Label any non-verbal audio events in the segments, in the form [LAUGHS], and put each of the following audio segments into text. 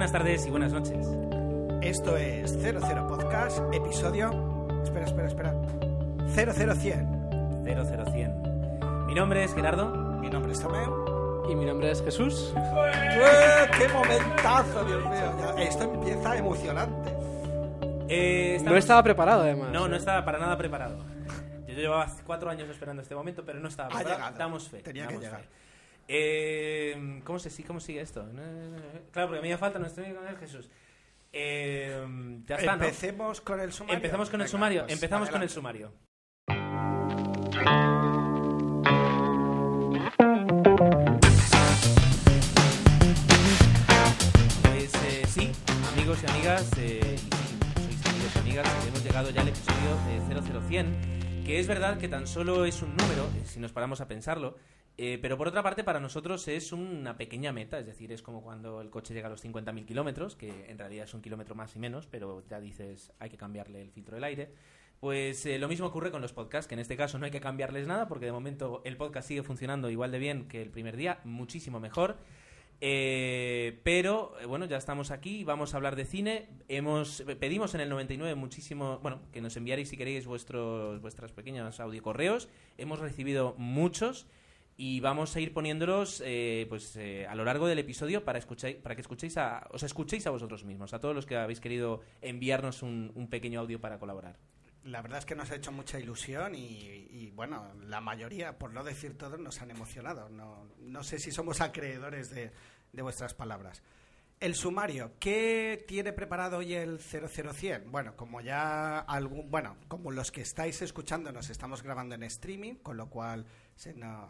Buenas tardes y buenas noches. Esto es 00 Podcast, episodio. Espera, espera, espera. 00100. 00100. Mi nombre es Gerardo. Mi nombre es Tomeo. Y mi nombre es Jesús. ¡Eh, ¡Qué momentazo, Dios mío! Ya, esto empieza emocionante. Eh, No estaba preparado, además. No, no estaba para nada preparado. Yo llevaba cuatro años esperando este momento, pero no estaba Ha preparado. llegado. Damos fe. Tenía que damos llegar. fe. Eh, ¿cómo, se, ¿Cómo sigue esto? No, no, no, no. Claro, porque me hace falta nuestro amigo Jesús. Eh, ya está. Empecemos con el sumario. Empezamos con el sumario. pues, Empezamos con el sumario. Pues eh, sí, amigos y amigas, eh, y sois amigos y amigas, hemos llegado ya al episodio de 00100, que es verdad que tan solo es un número, eh, si nos paramos a pensarlo, eh, pero por otra parte para nosotros es una pequeña meta, es decir, es como cuando el coche llega a los 50.000 kilómetros, que en realidad es un kilómetro más y menos, pero ya dices hay que cambiarle el filtro del aire. Pues eh, lo mismo ocurre con los podcasts, que en este caso no hay que cambiarles nada, porque de momento el podcast sigue funcionando igual de bien que el primer día, muchísimo mejor. Eh, pero eh, bueno, ya estamos aquí, vamos a hablar de cine. Hemos pedimos en el 99 muchísimo, bueno, que nos enviaréis si queréis vuestros vuestras pequeños audiocorreos. Hemos recibido muchos y vamos a ir poniéndolos eh, pues eh, a lo largo del episodio para escuchar, para que escuchéis a os escuchéis a vosotros mismos, a todos los que habéis querido enviarnos un, pequeño audio para colaborar. La verdad es que nos ha hecho mucha ilusión y, bueno, la mayoría, por no decir todos, nos han emocionado. No, no sé si somos acreedores de, vuestras palabras. El sumario, ¿qué tiene preparado hoy el 00100? Bueno, como ya algún, bueno, como los que estáis escuchando nos estamos grabando en streaming, con lo cual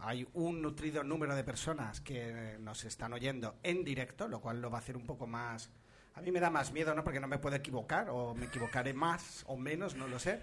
hay un nutrido número de personas que nos están oyendo en directo, lo cual lo va a hacer un poco más a mí me da más miedo, ¿no? Porque no me puedo equivocar, o me equivocaré más o menos, no lo sé.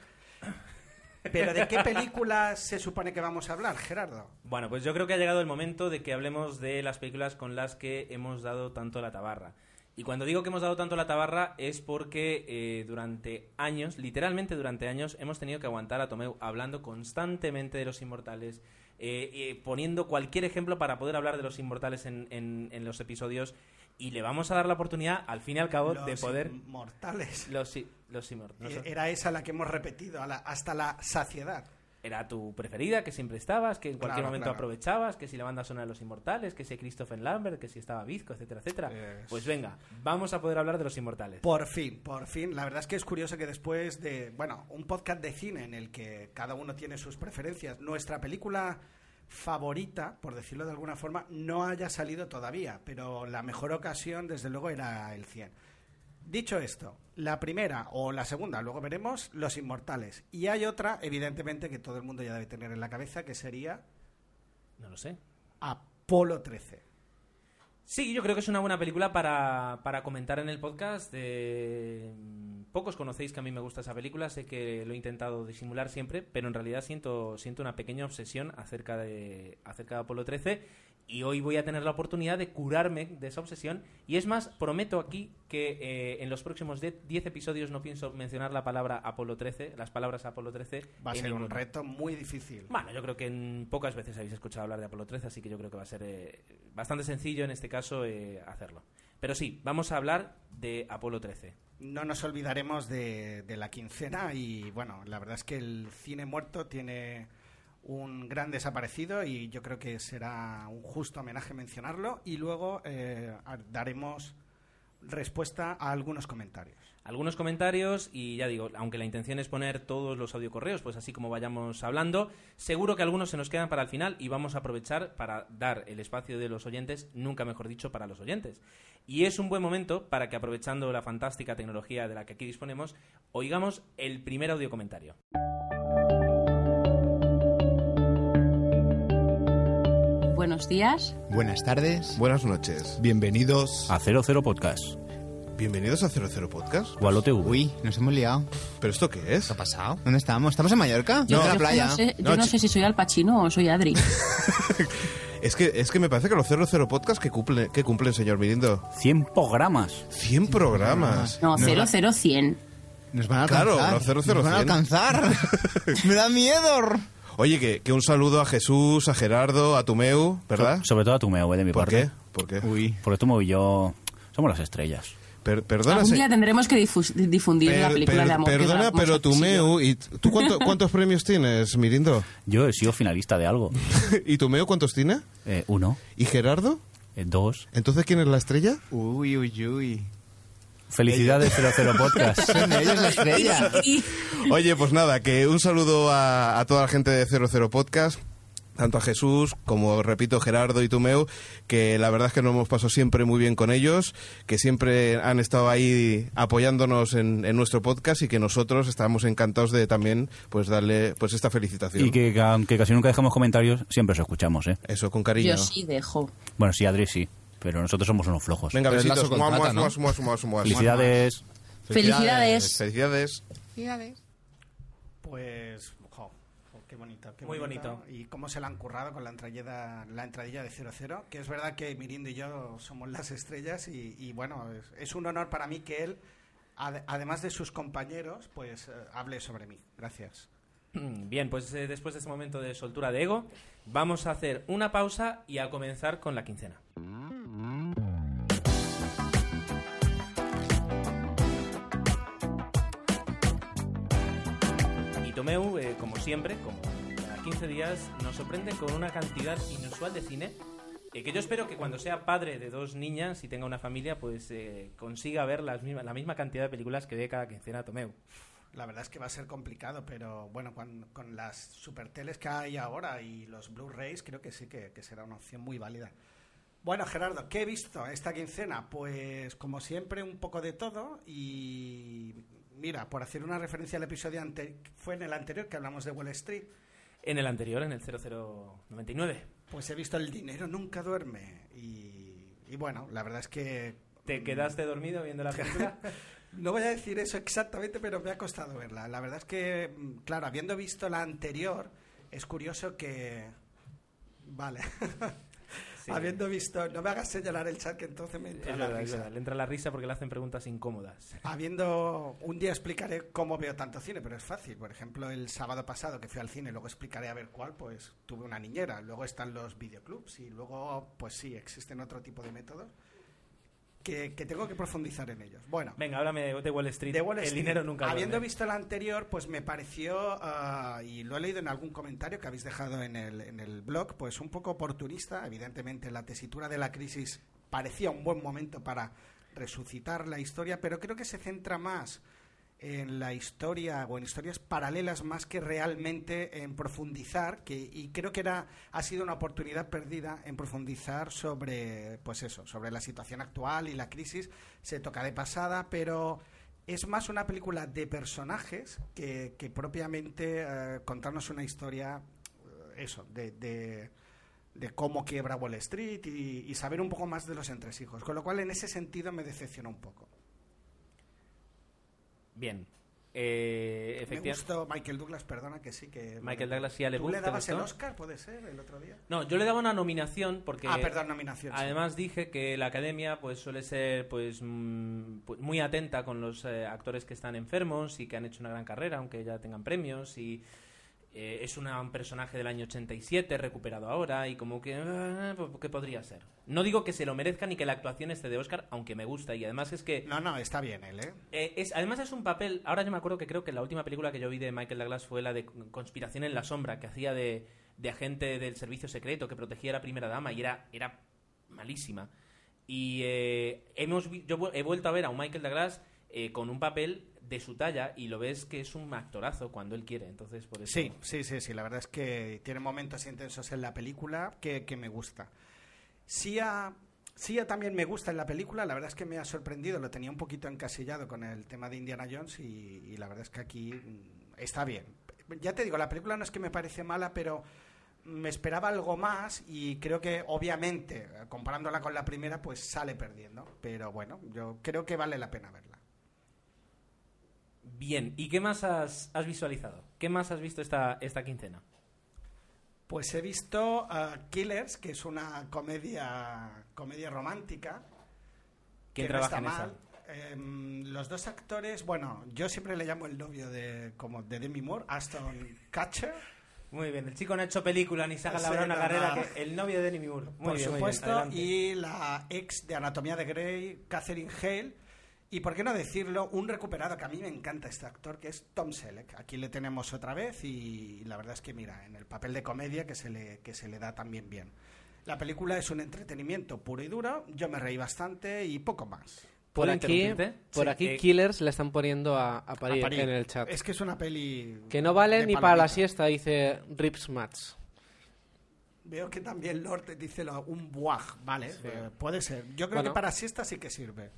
Pero ¿de qué películas se supone que vamos a hablar, Gerardo? Bueno, pues yo creo que ha llegado el momento de que hablemos de las películas con las que hemos dado tanto la tabarra. Y cuando digo que hemos dado tanto la tabarra es porque eh, durante años, literalmente durante años, hemos tenido que aguantar a Tomeu hablando constantemente de los inmortales, eh, eh, poniendo cualquier ejemplo para poder hablar de los inmortales en, en- en los episodios. Y le vamos a dar la oportunidad, al fin y al cabo, de poder... Mortales. Los, los inmortales. Era esa la que hemos repetido a la- hasta la saciedad. Era tu preferida, que siempre estabas, que en cualquier Claro, momento claro. aprovechabas, que si la banda sonora de los inmortales, que si Christopher Lambert, que si estaba Bizco, etcétera, etcétera. Es- Pues venga, vamos a poder hablar de los inmortales. Por fin, por fin. La verdad es que es curioso que después de, bueno, un podcast de cine en el que cada uno tiene sus preferencias, nuestra película favorita, por decirlo de alguna forma, no haya salido todavía, pero la mejor ocasión, desde luego, era el 100. Dicho esto, la primera o la segunda, luego veremos, Los Inmortales. Y hay otra, evidentemente, que todo el mundo ya debe tener en la cabeza, que sería No lo sé. Apolo 13. Sí, yo creo que es una buena película para, para comentar en el podcast. Eh, pocos conocéis que a mí me gusta esa película, sé que lo he intentado disimular siempre, pero en realidad siento, siento una pequeña obsesión acerca de, acerca de Apolo 13 y hoy voy a tener la oportunidad de curarme de esa obsesión. Y es más, prometo aquí que eh, en los próximos 10 episodios no pienso mencionar la palabra Apolo 13, las palabras Apolo 13. Va a ser un reto muy difícil. Bueno, yo creo que en pocas veces habéis escuchado hablar de Apolo 13, así que yo creo que va a ser eh, bastante sencillo en este caso eh, hacerlo. Pero sí, vamos a hablar de Apolo 13. No nos olvidaremos de, de la quincena y bueno, la verdad es que el cine muerto tiene un gran desaparecido y yo creo que será un justo homenaje mencionarlo y luego eh, daremos respuesta a algunos comentarios. Algunos comentarios y ya digo, aunque la intención es poner todos los audiocorreos, pues así como vayamos hablando, seguro que algunos se nos quedan para el final y vamos a aprovechar para dar el espacio de los oyentes, nunca mejor dicho, para los oyentes. Y es un buen momento para que aprovechando la fantástica tecnología de la que aquí disponemos, oigamos el primer audio comentario. Buenos días. Buenas tardes. Buenas noches. Bienvenidos. A 00 Podcast. Bienvenidos a 00 Podcast. O a lo TV. Uy, nos hemos liado. ¿Pero esto qué es? ¿Qué ha pasado? ¿Dónde estamos? ¿Estamos en Mallorca? Yo, en la playa. no sé, yo No, no sé si soy Al Pacino o soy Adri. [LAUGHS] Es que, es que me parece que los 00 Podcast que cumplen, que cumplen señor Mirindo. 100 programas. 100 programas. No, No, 00100. Nos van a alcanzar. Claro, los 00 Nos van a alcanzar. [LAUGHS] Me da miedo. Oye, que, que un saludo a Jesús, a Gerardo, a Tumeu, ¿verdad? So- sobre todo a tu meo, eh, de mi ¿Por parte. qué? ¿Por qué? Uy. Porque tú y yo somos las estrellas. Per- perdona, Algún se- día tendremos que difundir la película per- de amor. perdona, pero. Tumeu, ¿y tú cuánto- [LAUGHS] cuántos premios tienes, Mirindo? Yo he sido finalista de algo. [LAUGHS] ¿Y Tumeu cuántos tiene? Eh, uno, ¿Y Gerardo? eh, dos. ¿Entonces quién es la estrella? Uy, uy, uy. Felicidades 00 Podcast. [LAUGHS] Son ellos la estrella. Oye, pues nada, que un saludo a, a toda la gente de 00 Podcast, tanto a Jesús como, repito, Gerardo y Tumeu, que la verdad es que nos hemos pasado siempre muy bien con ellos, que siempre han estado ahí apoyándonos en, en nuestro podcast y que nosotros estamos encantados de también pues darle pues esta felicitación. Y que aunque casi nunca dejamos comentarios, siempre os escuchamos, ¿eh? Eso, con cariño. Yo sí dejo. Bueno, sí, Adri sí. Pero nosotros somos unos flojos. Venga, besitos. Mua. Felicidades. Felicidades. Felicidades. Pues, jo, jo, qué bonito. Qué Muy bonito. Y cómo se la han currado con la entradilla, la entradilla de 00, que es verdad que Mirindo y yo somos las estrellas y, y bueno, es, es un honor para mí que él, ade- además de sus compañeros, pues eh, hable sobre mí. Gracias. Bien, pues eh, después de este momento de soltura de ego, vamos a hacer una pausa y a comenzar con la quincena. Y Tomeu, eh, como siempre, como cada 15 días, nos sorprende con una cantidad inusual de cine eh, que yo espero que cuando sea padre de dos niñas y tenga una familia, pues eh, consiga ver las mismas, la misma cantidad de películas que ve cada quincena Tomeu. La verdad es que va a ser complicado, pero bueno, con, con las superteles que hay ahora y los Blu-rays, creo que sí que, que será una opción muy válida. Bueno, Gerardo, ¿qué he visto esta quincena? Pues como siempre, un poco de todo y mira, por hacer una referencia al episodio anterior, fue en el anterior que hablamos de Wall Street, En el anterior, en el 0099. pues he visto El dinero nunca duerme y, y bueno, la verdad es que ¿Te quedaste dormido viendo la película? [LAUGHS] No voy a decir eso exactamente, pero me ha costado verla. La verdad es que, mm, claro, habiendo visto la anterior, es curioso que... Vale. [LAUGHS] Sí. habiendo visto... No me hagas señalar el chat que entonces me entra Es la verdad, risa. verdad. Le entra la risa porque le hacen preguntas incómodas. Habiendo... Un día explicaré cómo veo tanto cine, pero es fácil. Por ejemplo, el sábado pasado que fui al cine, luego explicaré a ver cuál, pues tuve una niñera. Luego están los videoclubs y luego, pues sí, existen otro tipo de métodos que, que tengo que profundizar en ellos. Bueno. Venga, háblame de, de Wall Street. de Wall El dinero nunca Habiendo visto el anterior, pues me pareció, ah, y lo he leído en algún comentario que habéis dejado en el, en el blog, pues un poco oportunista. Evidentemente, la tesitura de la crisis parecía un buen momento para resucitar la historia, pero creo que se centra más en la historia o en historias paralelas más que realmente en profundizar que y creo que era ha sido una oportunidad perdida en profundizar sobre pues eso sobre la situación actual y la crisis se toca de pasada pero es más una película de personajes que, que propiamente eh, contarnos una historia eh, eso de, de cómo quiebra Wall Street y, y saber un poco más de los entresijos con lo cual en ese sentido me decepcionó un poco Bien. Eh, me efectivamente. gustó Michael Douglas perdona que sí que Michael Douglas sí, Ale ¿Tú le ¿te dabas el? Oscar, puede ser, el otro día? No, yo le daba una nominación porque. ah, perdón, nominación. sí. Además dije que la academia pues suele ser pues mm, pu- muy atenta con los eh, actores que están enfermos y que han hecho una gran carrera aunque ya tengan premios y eh, es una- un personaje del año 87 recuperado ahora y como que ah, pues, ¿qué podría ser? No digo que se lo merezca ni que la actuación esté de Oscar, aunque me gusta y además es que No, no, está bien él, ¿eh? eh, es, además es un papel, ahora yo me acuerdo que creo que la última película que yo vi de Michael Douglas fue la de Conspiración en la Sombra, que hacía de, de agente del servicio secreto que protegía a la primera dama y era, era malísima. Y eh, hemos yo he vuelto a ver a un Michael Douglas eh, con un papel de su talla y lo ves que es un actorazo cuando él quiere, entonces por eso... Sí, sí, sí, sí. La verdad es que tiene momentos intensos en la película que, que me gusta. Sia, Sia también me gusta en la película. La verdad es que me ha sorprendido. Lo tenía un poquito encasillado con el tema de Indiana Jones y, y la verdad es que aquí mm, está bien. Ya te digo, la película no es que me parece mala, pero me esperaba algo más y creo que obviamente, eh, comparándola con la primera, pues sale perdiendo. Pero bueno, yo creo que vale la pena verla. Bien, ¿y qué más has, has visualizado? ¿Qué más has visto esta, esta quincena? Pues he visto uh, Killers, que es una comedia, comedia romántica. ¿Quién que no trabaja está en esa? mal. Em, los dos actores, bueno, yo siempre le llamo el novio de, como de Demi Moore, Aston Catcher. Muy bien, el chico no ha hecho película ni saca Sí, la brona no, carrera que el novio de Demi Moore. Muy por bien, muy bien, supuesto, y la ex de Anatomía de Grey, Catherine Hale. Y por qué no decirlo, un recuperado que a mí me encanta este actor, que es Tom Selleck. Aquí le tenemos otra vez y la verdad es que, mira, en el papel de comedia que se le, que se le da también bien. La película es un entretenimiento puro y duro, yo me reí bastante y poco más. Por ¿Puedo aquí, por Sí, aquí eh, Killers le están poniendo a, a parir, A parir. en el chat. Es que es una peli... Que no vale ni para la siesta, dice Rips Mats. Veo que también Lord dice lo- un buaj, vale, eh, puede ser. Yo creo Bueno. que para siesta sí que sirve.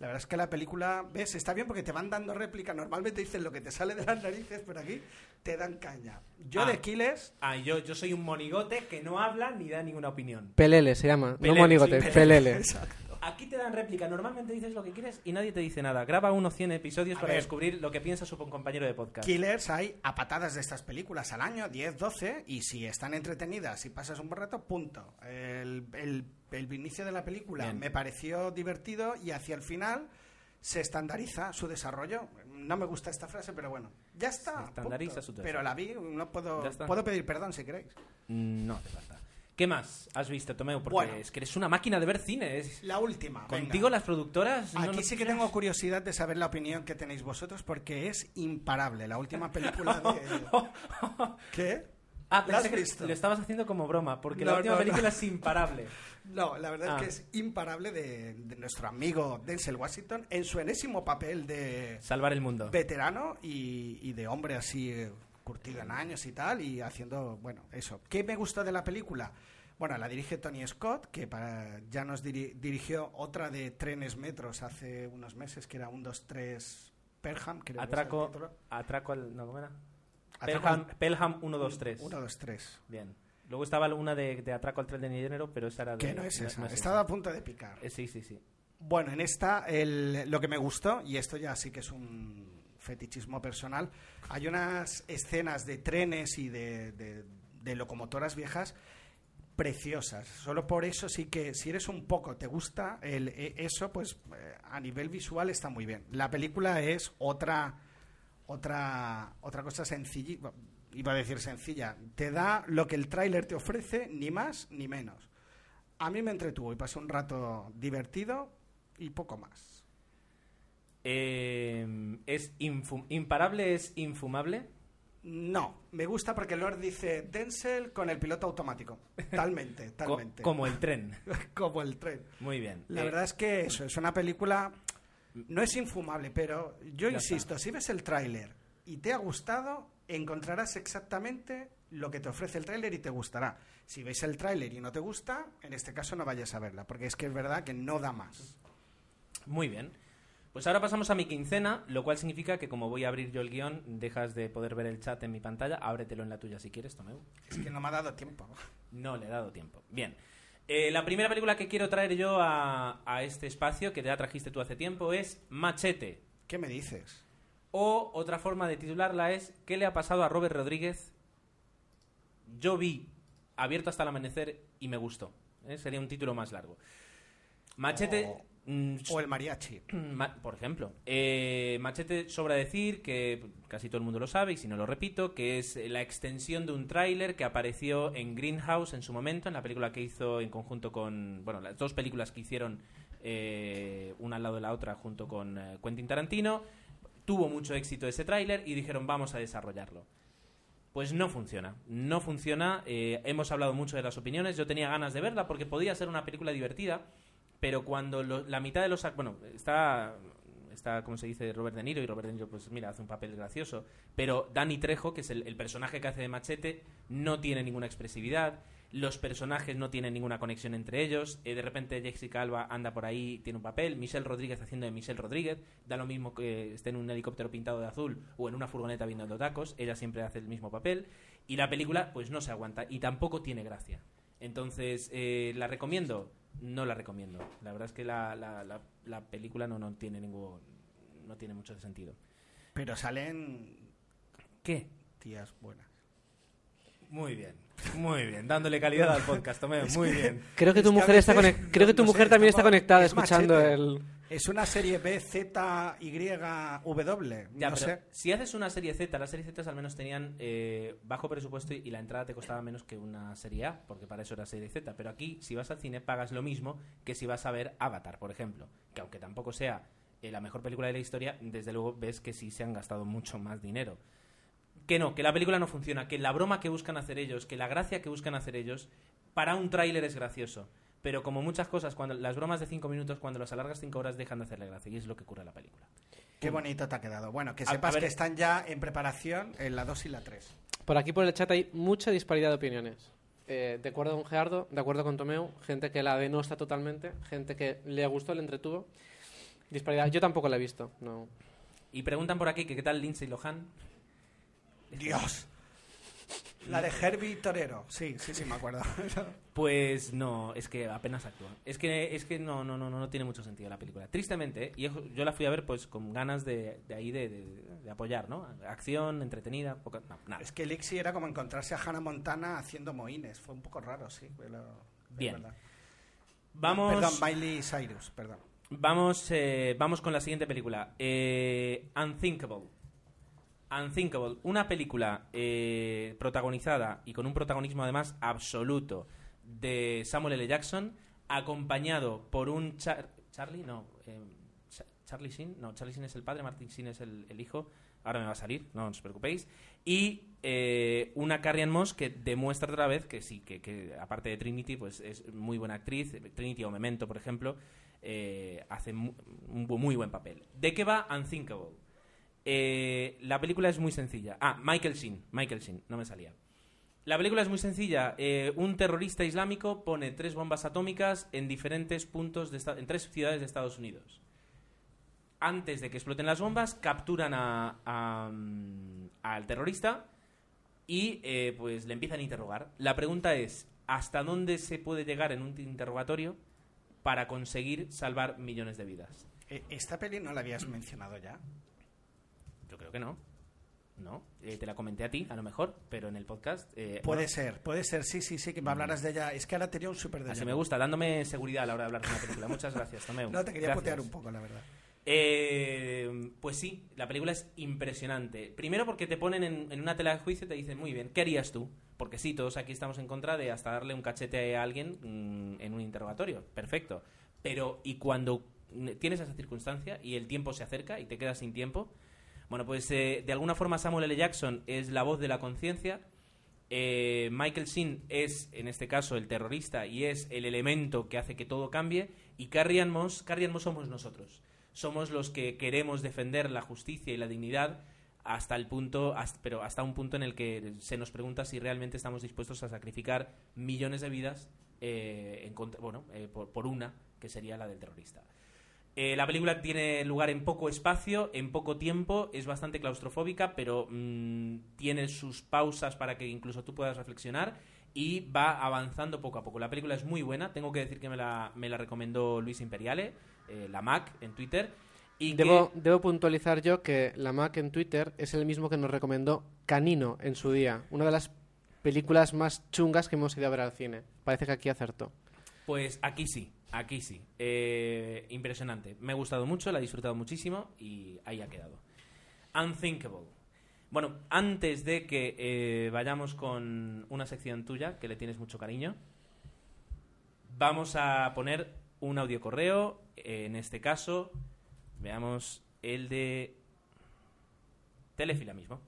La verdad es que la película, ves, está bien porque te van dando réplica. Normalmente dicen lo que te sale de las narices, pero aquí te dan caña. Yo Ah. de Killers, Ah, yo, yo soy un monigote que no habla ni da ninguna opinión. Pelele se llama, Pelele, no monigote, sí, Pelele. [LAUGHS] exacto. Aquí te dan réplica, normalmente dices lo que quieres y nadie te dice nada. Graba unos 100 episodios A para ver. descubrir lo que piensa su compañero de podcast. Killers hay a patadas de estas películas al año, 10, 12, y si están entretenidas y pasas un buen rato, punto. El, el, el inicio de la película Bien. me pareció divertido y hacia el final se estandariza su desarrollo. No me gusta esta frase, pero bueno, ya está. Se estandariza punto. su desarrollo. Pero la vi, no puedo, puedo pedir perdón si queréis. No te falta. ¿Qué más has visto, Tomeu? Porque Bueno. es que eres una máquina de ver cine. es- La última. Contigo venga. las productoras... Aquí sí que tengo curiosidad de saber la opinión que tenéis vosotros porque es imparable. La última película de... [LAUGHS] ¿Qué? Ah, ¿La has pensé que visto? lo estabas haciendo como broma, porque No, la última no, película es imparable. [LAUGHS] No, la verdad Ah. es que es imparable de, de nuestro amigo Denzel Washington en su enésimo papel de Salvar el mundo. veterano y, y de hombre así curtido en años y tal y haciendo, bueno, eso. ¿Qué me gustó de la película? Bueno, la dirige Tony Scott, que para, ya nos diri- dirigió otra de Trenes Metros hace unos meses, que era un 2, 3 Perham, creo que es el Atraco, atraco al... ¿No, cómo era? Atraco Pelham, Pelham 1, 2, 3. 1, 2, 3. Bien. Luego estaba una de, de atraco al tren de género, pero esa era de... Que no es esa. no es Estaba a punto de picar. Eh, sí, sí, sí. Bueno, en esta, el- lo que me gustó, y esto ya sí que es un fetichismo personal, hay unas escenas de trenes y de, locomotoras viejas preciosas. Solo por eso sí que, si eres un poco, te gusta el, e- eso, pues eh, a nivel visual está muy bien. La película es otra, otra, otra cosa sencilla, iba a decir sencilla, te da lo que el tráiler te ofrece, ni más ni menos. A mí me entretuvo y pasé un rato divertido y poco más. Eh, ¿Es imparable es infumable? No, me gusta porque Lord dice Denzel con el piloto automático. Talmente, [LAUGHS] Co- talmente. como el tren. [LAUGHS] Como el tren. Muy bien. La Eh, verdad es que eso, es una película... No es infumable, pero yo insisto, si ves el tráiler y te ha gustado, encontrarás exactamente lo que te ofrece el tráiler y te gustará. Si ves el tráiler y no te gusta, en este caso no vayas a verla, porque es que es verdad que no da más. Muy bien. Pues ahora pasamos a mi quincena, lo cual significa que como voy a abrir yo el guion, dejas de poder ver el chat en mi pantalla. Ábretelo en la tuya si quieres, Tomeu. Es que no me ha dado tiempo. No le he dado tiempo. Bien. Eh, la primera película que quiero traer yo a, a este espacio, que ya trajiste tú hace tiempo, es Machete. ¿Qué me dices? O otra forma de titularla es ¿Qué le ha pasado a Robert Rodríguez? Yo vi Abierto hasta el amanecer y me gustó. ¿eh? Sería un título más largo. Machete... O- mm, O el mariachi. [CLEARS THROAT] Ma- por ejemplo, eh, Machete sobra decir que casi todo el mundo lo sabe y si no lo repito, que es la extensión de un tráiler que apareció en Greenhouse en su momento, en la película que hizo en conjunto con, bueno, las dos películas que hicieron eh, una al lado de la otra junto con eh, Quentin Tarantino. Tuvo mucho éxito ese tráiler y dijeron vamos a desarrollarlo. Pues no funciona, no funciona. hemos hablado mucho de las opiniones. Yo tenía ganas de verla porque podía ser una película divertida, pero cuando lo- la mitad de los bueno está está como se dice Robert De Niro y Robert De Niro pues mira hace un papel gracioso, pero Danny Trejo que es el, personaje que hace de Machete no tiene ninguna expresividad. Los personajes no tienen ninguna conexión entre ellos. eh, de repente Jessica Alba anda por ahí, tiene un papel. Michelle Rodríguez haciendo de Michelle Rodríguez. Da lo mismo que esté en un helicóptero pintado de azul o en una furgoneta vendiendo tacos. Ella siempre hace el mismo papel. Y la película, pues no se aguanta y tampoco tiene gracia. Entonces, eh, ¿la recomiendo? No la recomiendo. La verdad es que la, la, la, la película no, no tiene ningún. no tiene mucho sentido. Pero salen ¿Qué? tías buenas. Muy bien, muy bien. Dándole calidad al podcast, muy bien. Creo que tu Es que a mujer está veces, creo que tu no sé, mujer también está conectada es escuchando machete. el Es una serie B, Z, Y, W. Ya, no pero sé. si haces una serie Z, las series Z al menos tenían eh, bajo presupuesto y la entrada te costaba menos que una serie A, porque para eso era serie Z. Pero aquí, si vas al cine, pagas lo mismo que si vas a ver Avatar, por ejemplo. Que aunque tampoco sea eh, la mejor película de la historia, desde luego ves que sí se han gastado mucho más dinero. Que no, que la película no funciona, que la broma que buscan hacer ellos, que la gracia que buscan hacer ellos, para un tráiler es gracioso. Pero como muchas cosas, cuando las bromas de 5 minutos, cuando las alargas 5 horas, dejan de hacerle gracia. Y es lo que cura la película. Qué bonito te ha quedado. Bueno, que A- a sepas ver- que están ya en preparación en la 2 y la 3. Por aquí por el chat hay mucha disparidad de opiniones. Eh, de acuerdo con Gerardo, de acuerdo con Tomeu, gente que la denosta totalmente, gente que le gustó, le entretuvo. Disparidad. Yo tampoco la he visto. No. Y preguntan por aquí que qué tal Lindsay Lohan. Dios. La de Herbie Torero. Sí, sí, sí, me acuerdo. [LAUGHS] Pues no, es que apenas actúa. Es que es que no no no no, tiene mucho sentido la película. Tristemente, y yo la fui a ver pues con ganas de, de ahí de, de- de apoyar, ¿no? Acción, entretenida, poca, no, nada. es que Lixi era como encontrarse a Hannah Montana haciendo moines. Fue un poco raro, sí. pero- Bien. verdad. Vamos Perdón, Miley Cyrus, perdón. Vamos, eh, vamos con la siguiente película. Eh, Unthinkable. Unthinkable. Una película eh, protagonizada y con un protagonismo además absoluto de Samuel L. Jackson, acompañado por un Char- Charlie, no, eh, Cha- Charlie Sheen, no, Charlie Sheen es el padre, Martin Sheen es el, hijo. Ahora me va a salir, no os preocupéis. Y eh, una Carrie Ann Moss que demuestra otra vez que sí, que, aparte de Trinity, pues es muy buena actriz. Trinity o Memento, por ejemplo, eh, hace un muy buen papel. ¿De qué va Unthinkable? Eh, la película es muy sencilla. Ah, Michael Sheen. Michael Sheen, no me salía. La película es muy sencilla. Eh, un terrorista islámico pone tres bombas atómicas en diferentes puntos, de en tres ciudades de Estados Unidos. Antes de que exploten las bombas, capturan a- mm, al terrorista y eh, pues le empiezan a interrogar. La pregunta es, ¿hasta dónde se puede llegar en un interrogatorio para conseguir salvar millones de vidas? ¿Esta peli no la habías mencionado ya? Yo creo que no. No, Eh, te la comenté a ti, a lo mejor, pero en el podcast... eh, Puede bueno, ser, puede ser, sí, sí, sí, que me hablaras de ella. Es que ahora tenía un súper Así me gusta, dándome seguridad a la hora de hablar de una película. Muchas gracias, Tomeu. No, te quería Gracias. putear un poco, la verdad. Eh, pues sí, la película es impresionante. Primero porque te ponen en, en una tela de juicio y te dicen, muy bien, ¿qué harías tú? Porque sí, todos aquí estamos en contra de hasta darle un cachete a alguien mm, en un interrogatorio. Perfecto. Pero, ¿y cuando mm, tienes esa circunstancia y el tiempo se acerca y te quedas sin tiempo? Bueno, pues eh, de alguna forma Samuel L. Jackson es la voz de la conciencia. Eh, Michael Sheen es, en este caso, el terrorista y es el elemento que hace que todo cambie. Y Carrie Ann Moss, Carrie Ann Moss somos nosotros. Somos los que queremos defender la justicia y la dignidad hasta el punto, hasta- pero hasta un punto en el que se nos pregunta si realmente estamos dispuestos a sacrificar millones de vidas eh, bueno, eh, por, por una, que sería la del terrorista. Eh, la película tiene lugar en poco espacio, en poco tiempo, es bastante claustrofóbica, pero mm, tiene sus pausas para que incluso tú puedas reflexionar y va avanzando poco a poco. La película es muy buena, tengo que decir que me la, me la recomendó Luis Imperiale, eh, la Mac, en Twitter. Y que- Debo, debo puntualizar yo que la Mac en Twitter es el mismo que nos recomendó Canino en su día. Una de las películas más chungas que hemos ido a ver al cine. Parece que aquí acertó. Pues aquí sí, aquí sí. Eh, impresionante. Me ha gustado mucho, la he disfrutado muchísimo y ahí ha quedado. Unthinkable. Bueno, antes de que eh, vayamos con una sección tuya, que le tienes mucho cariño, vamos a poner un audio correo. En este caso, veamos el de Telefila mismo.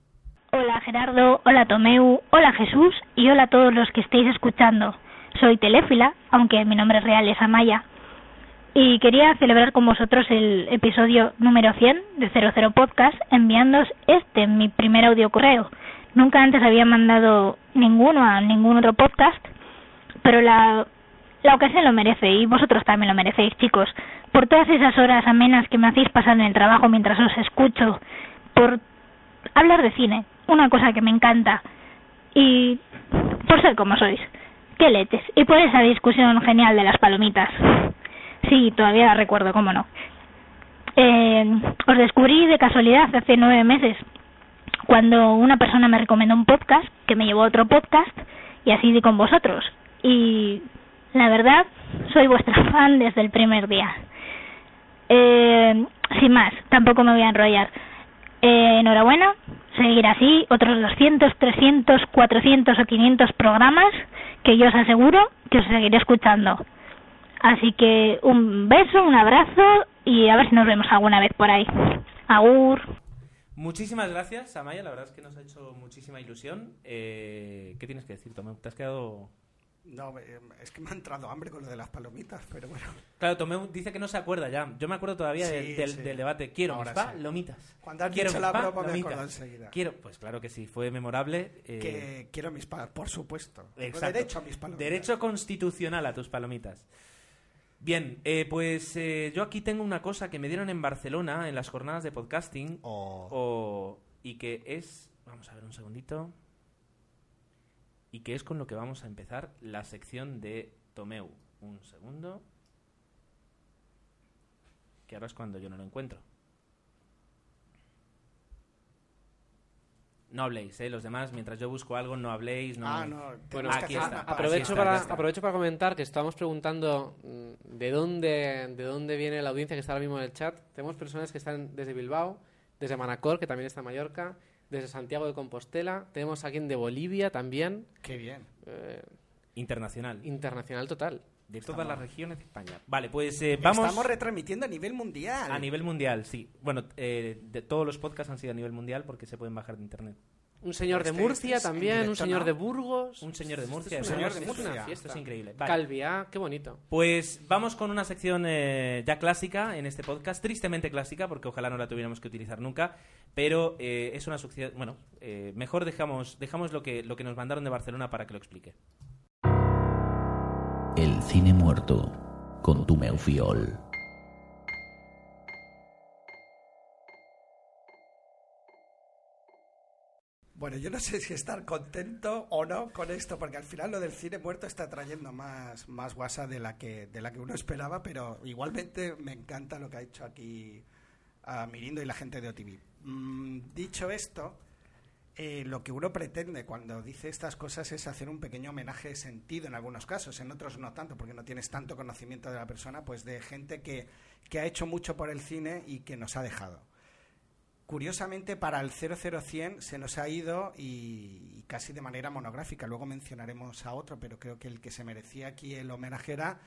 Hola Gerardo, hola Tomeu, hola Jesús y hola a todos los que estéis escuchando. Soy Teléfila, aunque mi nombre real es Amaya. Y quería celebrar con vosotros el episodio número 100 de 00 Podcast enviándoos este, mi primer audio correo. Nunca antes había mandado ninguno a ningún otro podcast, pero la, la ocasión lo merece y vosotros también lo merecéis, chicos. Por todas esas horas amenas que me hacéis pasar en el trabajo mientras os escucho, por hablar de cine, una cosa que me encanta. Y por ser como sois, Y por esa discusión genial de las palomitas. Sí, todavía la recuerdo, cómo no. Eh, os descubrí de casualidad hace nueve meses, cuando una persona me recomendó un podcast, que me llevó a otro podcast, y así di con vosotros. Y la verdad, soy vuestra [LAUGHS] fan desde el primer día. Eh, sin más, tampoco me voy a enrollar. Eh, enhorabuena, seguir así, otros 200, 300, 400 o 500 programas que yo os aseguro que os seguiré escuchando. Así que un beso, un abrazo y a ver si nos vemos alguna vez por ahí. Agur. Muchísimas gracias, Amaya. La verdad es que nos ha hecho muchísima ilusión. Eh, ¿Qué tienes que decir, Tomeu? ¿Te has quedado...? No, eh, es que me ha entrado hambre con lo de las palomitas, pero bueno. Claro, Tomeu dice que no se acuerda ya. Yo me acuerdo todavía Sí, del, del- sí. del debate. Quiero Ahora mis sí. palomitas. Cuando has Quiero dicho la broma me acordado enseguida. Quiero, pues claro que sí, fue memorable. eh, Que quiero mis palomitas, por supuesto. Exacto. derecho a mis palomitas. Derecho constitucional a tus palomitas. Bien, eh, pues eh, yo aquí tengo una cosa que me dieron en Barcelona en las jornadas de podcasting Oh. o- y que es, vamos a ver un segundito, y que es con lo que vamos a empezar la sección de Tomeu. Un segundo, que ahora es cuando yo no lo encuentro. No habléis, ¿eh? Los demás, mientras yo busco algo, no habléis. No... Ah, no, Bueno, aquí está. Aprovecho está, para, está. aprovecho para comentar que estábamos preguntando mm, de dónde, de dónde viene la audiencia que está ahora mismo en el chat. Tenemos personas que están desde Bilbao, desde Manacor, que también está en Mallorca, desde Santiago de Compostela. Tenemos a alguien de Bolivia también. Qué bien. eh, Internacional. internacional total. De todas las regiones de España. Vale, pues eh, vamos Estamos retransmitiendo a nivel mundial. a nivel mundial, sí. Bueno, eh, de todos los podcasts han sido a nivel mundial porque se pueden bajar de internet. Un señor de Este- Murcia este también, un señor ¿no? de Burgos. Un señor de Murcia. Esto es Un una- señor de esto es una Murcia. fiesta. Esto es increíble. Vale. Calviá, qué bonito. Pues vamos con una sección eh, ya clásica en este podcast, tristemente clásica, porque ojalá no la tuviéramos que utilizar nunca, pero eh, es una sección, bueno, eh, mejor dejamos, dejamos lo, que, lo que nos mandaron de Barcelona para que lo explique. El cine muerto con tu Fiol. Bueno, yo no sé si estar contento o no con esto, porque al final lo del cine muerto está trayendo más, más guasa de la, que, de la que uno esperaba, pero igualmente me encanta lo que ha hecho aquí a Mirindo y la gente de OTV. Mm, dicho esto, eh, lo que uno pretende cuando dice estas cosas es hacer un pequeño homenaje de sentido en algunos casos, en otros no tanto, porque no tienes tanto conocimiento de la persona, pues de gente que, que ha hecho mucho por el cine y que nos ha dejado. Curiosamente, para el 00100 se nos ha ido y, casi de manera monográfica. Luego mencionaremos a otro, pero creo que el que se merecía aquí el homenaje era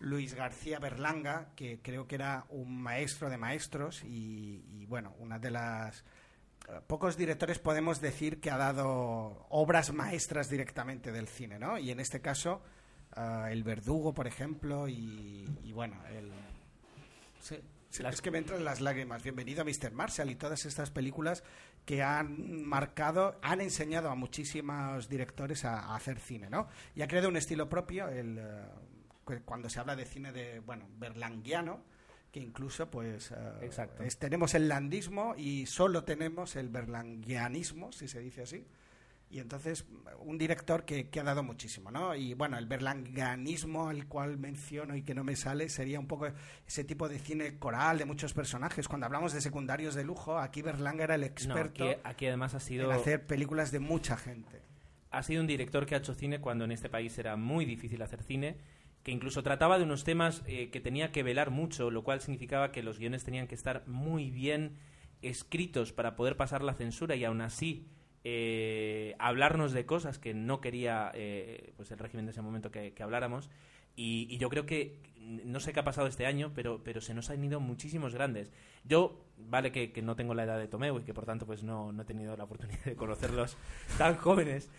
Luis García Berlanga, que creo que era un maestro de maestros y, bueno, una de las eh, pocos directores podemos decir que ha dado obras maestras directamente del cine, ¿no? Y en este caso, eh, El Verdugo, por ejemplo, y, y bueno, el... Sí, es que me entran las lágrimas. Bienvenido a Mr. Marshall y todas estas películas que han marcado, han enseñado a muchísimos directores a, a hacer cine, ¿no? Y ha creado un estilo propio, el, eh, cu- cuando se habla de cine de, bueno, berlanguiano, que incluso, pues, eh, Exacto. es- tenemos el landismo y solo tenemos el berlanguianismo, si se dice así. Y entonces, un director que, que ha dado muchísimo, ¿no? Y bueno, el berlanganismo al cual menciono y que no me sale sería un poco ese tipo de cine coral de muchos personajes. Cuando hablamos de secundarios de lujo, aquí Berlanga era el No, experto aquí, aquí además ha sido, en hacer películas de mucha gente. ha sido un director que ha hecho cine cuando en este país era muy difícil hacer cine, que incluso trataba de unos temas eh, que tenía que velar mucho, lo cual significaba que los guiones tenían que estar muy bien escritos para poder pasar la censura y aún así eh, hablarnos de cosas que no quería eh, pues el régimen de ese momento que, que habláramos. Y, y yo creo que, no sé qué ha pasado este año, pero, pero se nos han ido muchísimos grandes. Yo, vale que, que no tengo la edad de Tomeu y que por tanto pues no, no he tenido la oportunidad de conocerlos [LAUGHS] tan jóvenes.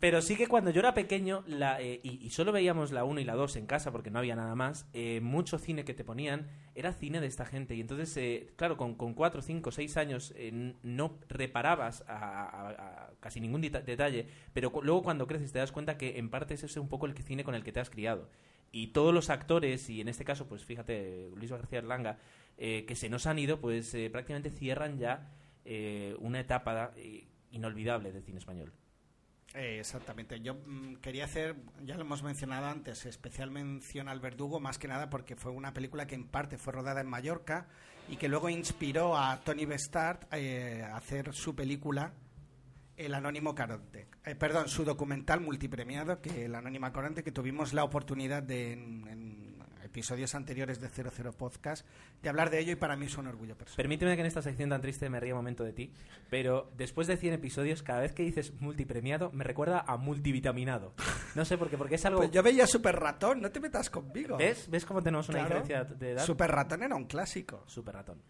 Pero sí que cuando yo era pequeño eh, y, y solo veíamos la 1 y la 2 en casa porque no había nada más, eh, mucho cine que te ponían era cine de esta gente. Y entonces, eh, claro, con, con 4, 5, 6 años eh, no reparabas a, casi ningún deta- detalle, pero luego cuando creces te das cuenta que en parte ese es un poco el cine con el que te has criado. Y todos los actores, y en este caso, pues fíjate, Luis García Erlanga, que se nos han ido, pues prácticamente cierran ya una etapa inolvidable del cine español. Eh, exactamente. Yo mm, quería hacer, ya lo hemos mencionado antes, especial mención al Verdugo, más que nada porque fue una película que en parte fue rodada en Mallorca y que luego inspiró a Tony Bestart eh, a hacer su película El Anónimo Caronte. Eh, perdón, su documental multipremiado, que El Anónimo Caronte, que tuvimos la oportunidad de en, episodios anteriores de 00 Podcast de hablar de ello y para mí es un orgullo personal. Permíteme que en esta sección tan triste me ría un momento de ti, pero después de 100 episodios, cada vez que dices multipremiado, me recuerda a multivitaminado. No sé por qué, porque es algo... Pues yo veía Super Ratón, no te metas conmigo. ¿Ves? ¿Ves cómo tenemos una Claro. diferencia de edad? Super Ratón era un clásico. Super ratón.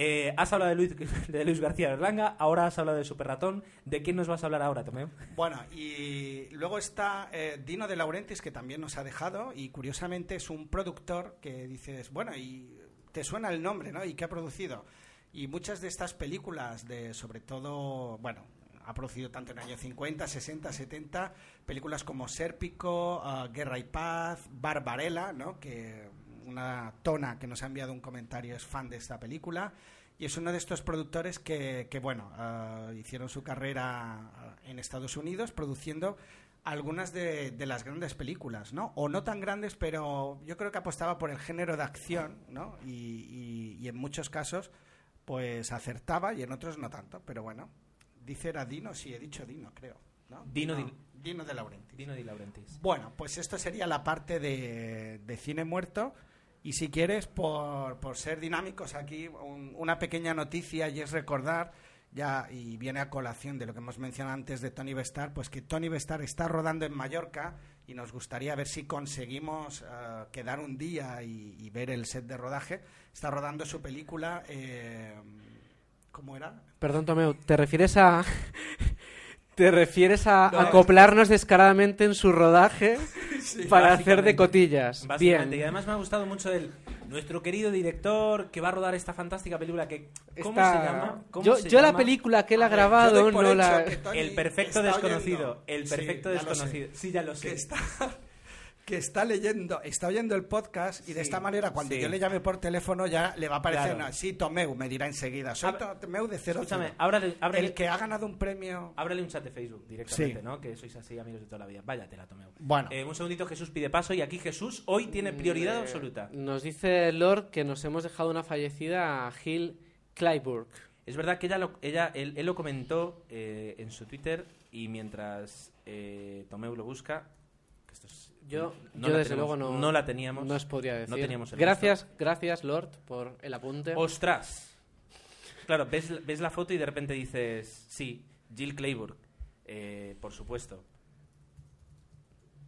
Eh, has hablado de Luis, [LAUGHS] de Luis García Berlanga, ahora has hablado de Super Ratón. ¿De quién nos vas a hablar ahora, Tomeo? Bueno, y luego está eh, Dino de Laurentiis, que también nos ha dejado, y curiosamente es un productor que dices, bueno, y te suena el nombre, ¿no? ¿Y qué ha producido? Y muchas de estas películas, de sobre todo, bueno, ha producido tanto en años 50, 60, 70, películas como Sérpico, ah, Guerra y Paz, Barbarella, ¿no? Que una tona que nos ha enviado un comentario es fan de esta película y es uno de estos productores que, que, bueno, ah, hicieron su carrera ah, en Estados Unidos produciendo algunas de, de las grandes películas, ¿no? O no tan grandes, pero yo creo que apostaba por el género de acción, ¿no? Y, y- y en muchos casos, pues acertaba y en otros no tanto, pero bueno. Dice era Dino, sí, he dicho Dino, creo. ¿no? Dino Dino, Di- Dino de Laurentiis. Dino Di Laurentiis. Bueno, pues esto sería la parte de, de cine muerto. Y si quieres, por, por ser dinámicos aquí, un- una pequeña noticia y es recordar, ya, y viene a colación de lo que hemos mencionado antes de Tony Bestar, pues que Tony Bestar está rodando en Mallorca y nos gustaría ver si conseguimos eh, quedar un día y, y ver el set de rodaje. Está rodando su película, eh, ¿cómo era? Perdón, Tomeu, ¿te refieres a. ¿Te refieres a No, acoplarnos descaradamente en su rodaje [LAUGHS] Sí, para hacer de cotillas? Básicamente. Bien. Y además me ha gustado mucho el nuestro querido director que va a rodar esta fantástica película que ¿cómo se llama? ¿Cómo yo se yo la película que él ha ver, grabado no la. El perfecto desconocido. oyendo. El Sí, perfecto desconocido. Sí, ya lo sé. que está, que está leyendo, está oyendo el podcast y de esta manera cuando sí. yo le llame por teléfono ya le va a aparecer, Claro. una- sí, Tomeu, me dirá enseguida, soy Tomeu de cero. Escúchame, cero. ábrale, ábrale- El que ha ganado un premio... Ábrele un chat de Facebook directamente, Sí. ¿no? Que sois así amigos de toda la vida. Váyatela, Tomeo. Bueno. Eh, un segundito, Jesús pide paso y aquí Jesús hoy tiene prioridad Eh, absoluta. Nos dice Lord que nos hemos dejado una fallecida a Gil Clyburn. Es verdad que ella, lo- ella él, él lo comentó eh, en su Twitter y mientras eh, Tomeu lo busca, que esto es- Yo, no yo la desde tenemos- luego no, no la teníamos. No os podría decir. No teníamos el gracias, gracias Lord por el apunte. ¡Ostras! Claro, ves, ves la foto y de repente dices, sí, Jill Clayburgh, eh, por supuesto.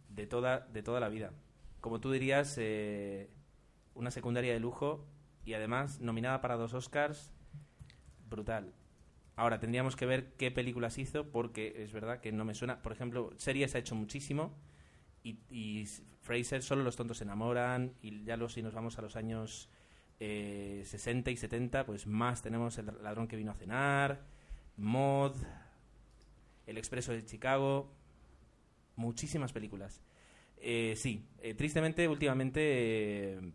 De toda, de toda la vida. Como tú dirías, eh, una secundaria de lujo y además nominada para dos Oscars, brutal. Ahora, tendríamos que ver qué películas hizo porque es verdad que no me suena. Por ejemplo, series ha hecho muchísimo y, Fraser, solo los tontos se enamoran y ya lo, si nos vamos a los años eh, 60 y 70, pues más tenemos El ladrón que vino a cenar, Mod, El expreso de Chicago, muchísimas películas. Eh, sí, eh, tristemente últimamente eh,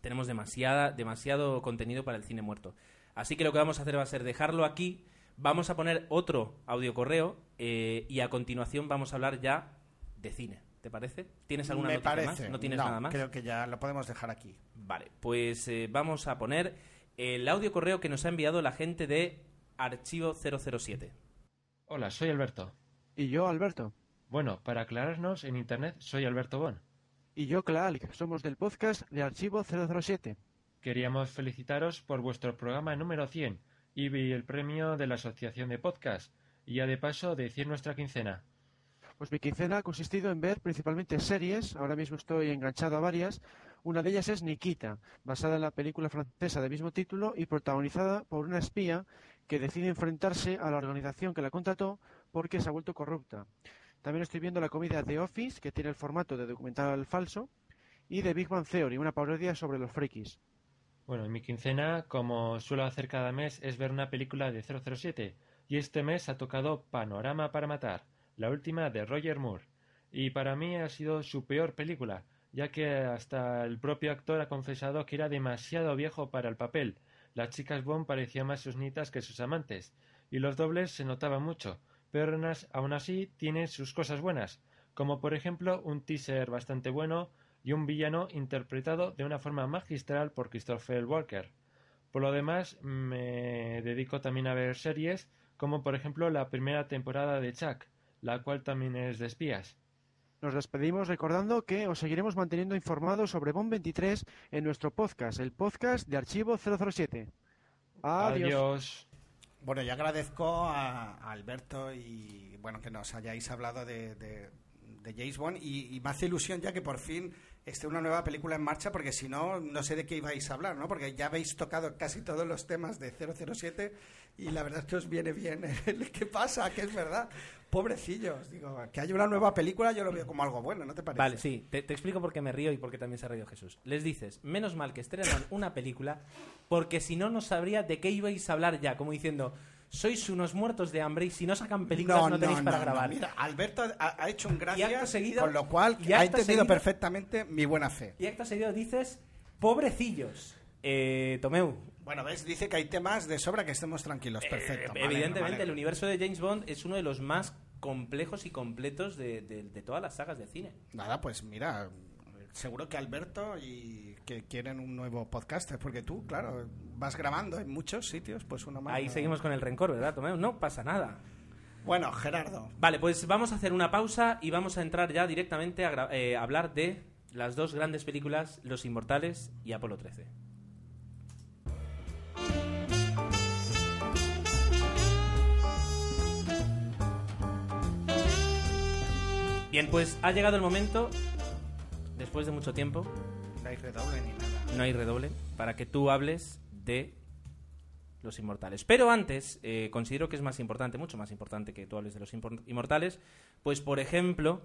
tenemos demasiada, demasiado contenido para el cine muerto. Así que lo que vamos a hacer va a ser dejarlo aquí. Vamos a poner otro audio correo eh, y a continuación vamos a hablar ya de cine. ¿Te parece? ¿Tienes alguna me noticia parece. más? ¿No tienes No, nada más? creo que ya lo podemos dejar aquí. Vale, pues eh, vamos a poner el audio correo que nos ha enviado la gente de Archivo 007. Hola, soy Alberto. Y yo, Alberto. Bueno, para aclararnos, en internet soy Alberto Bon. Y yo, Claalc. Somos del podcast de Archivo 007. Queríamos felicitaros por vuestro programa número 100 y vi el premio de la Asociación de Podcast. Y ya de paso decir nuestra quincena. Pues mi quincena ha consistido en ver principalmente series. Ahora mismo estoy enganchado a varias. Una de ellas es Nikita, basada en la película francesa del mismo título y protagonizada por una espía que decide enfrentarse a la organización que la contrató porque se ha vuelto corrupta. También estoy viendo la comedia The Office, que tiene el formato de documental falso, y The Big Bang Theory, una parodia sobre los frikis. Bueno, en mi quincena, como suelo hacer cada mes, es ver una película de 007. Y este mes ha tocado Panorama para Matar, la última de Roger Moore. Y para mí ha sido su peor película, ya que hasta el propio actor ha confesado que era demasiado viejo para el papel. Las chicas Bond parecían más sus nietas que sus amantes, y los dobles se notaba mucho, pero aún así tiene sus cosas buenas, como por ejemplo un teaser bastante bueno y un villano interpretado de una forma magistral por Christopher Walker. Por lo demás, me dedico también a ver series, como por ejemplo la primera temporada de Chuck, la cual también es de espías. Nos despedimos recordando que os seguiremos manteniendo informados sobre BOM 23 en nuestro podcast, el podcast de Archivo 007. Adiós. Adiós. Bueno, yo agradezco a, a Alberto y bueno que nos hayáis hablado de, de, de James Bond y, y me hace ilusión ya que por fin esté una nueva película en marcha porque si no, no sé de qué ibais a hablar, ¿no? Porque ya habéis tocado casi todos los temas de 007 y la verdad es que os viene bien. el [LAUGHS] ¿Qué pasa? Que es verdad. Pobrecillos. Digo, que haya una nueva película yo lo veo como algo bueno, ¿no te parece? Vale, sí, te, te explico por qué me río y por qué también se ha reído Jesús. Les dices, menos mal que estrenan una película, porque si no, no sabría de qué ibais a hablar ya. Como diciendo, sois unos muertos de hambre y si no sacan películas no, tenéis para no, grabar. Mira, Alberto ha, ha hecho un gracias, seguido- con lo cual ha entendido seguido- perfectamente mi buena fe. Y acto seguido dices, pobrecillos. Eh, Tomeu, Bueno, ves, dice que hay temas de sobra que estemos tranquilos. Perfecto. Eh, evidentemente alegro, me el universo de James Bond es uno de los más complejos y completos de, de- de todas las sagas de cine. Nada, pues mira, seguro que Alberto y que quieren un nuevo podcaster, porque tú, claro, vas grabando en muchos sitios, pues uno más. Ahí ¿no? seguimos con el rencor, ¿verdad, Tomeu? No pasa nada. Bueno, Gerardo, Vale, pues vamos a hacer una pausa y vamos a entrar ya directamente a eh, a hablar de las dos grandes películas, Los Inmortales y Apolo 13. Bien, pues ha llegado el momento, después de mucho tiempo, no hay redoble ni nada. no hay redoble, para que tú hables de los inmortales. Pero antes, eh, considero que es más importante, mucho más importante que tú hables de los inmortales, pues por ejemplo,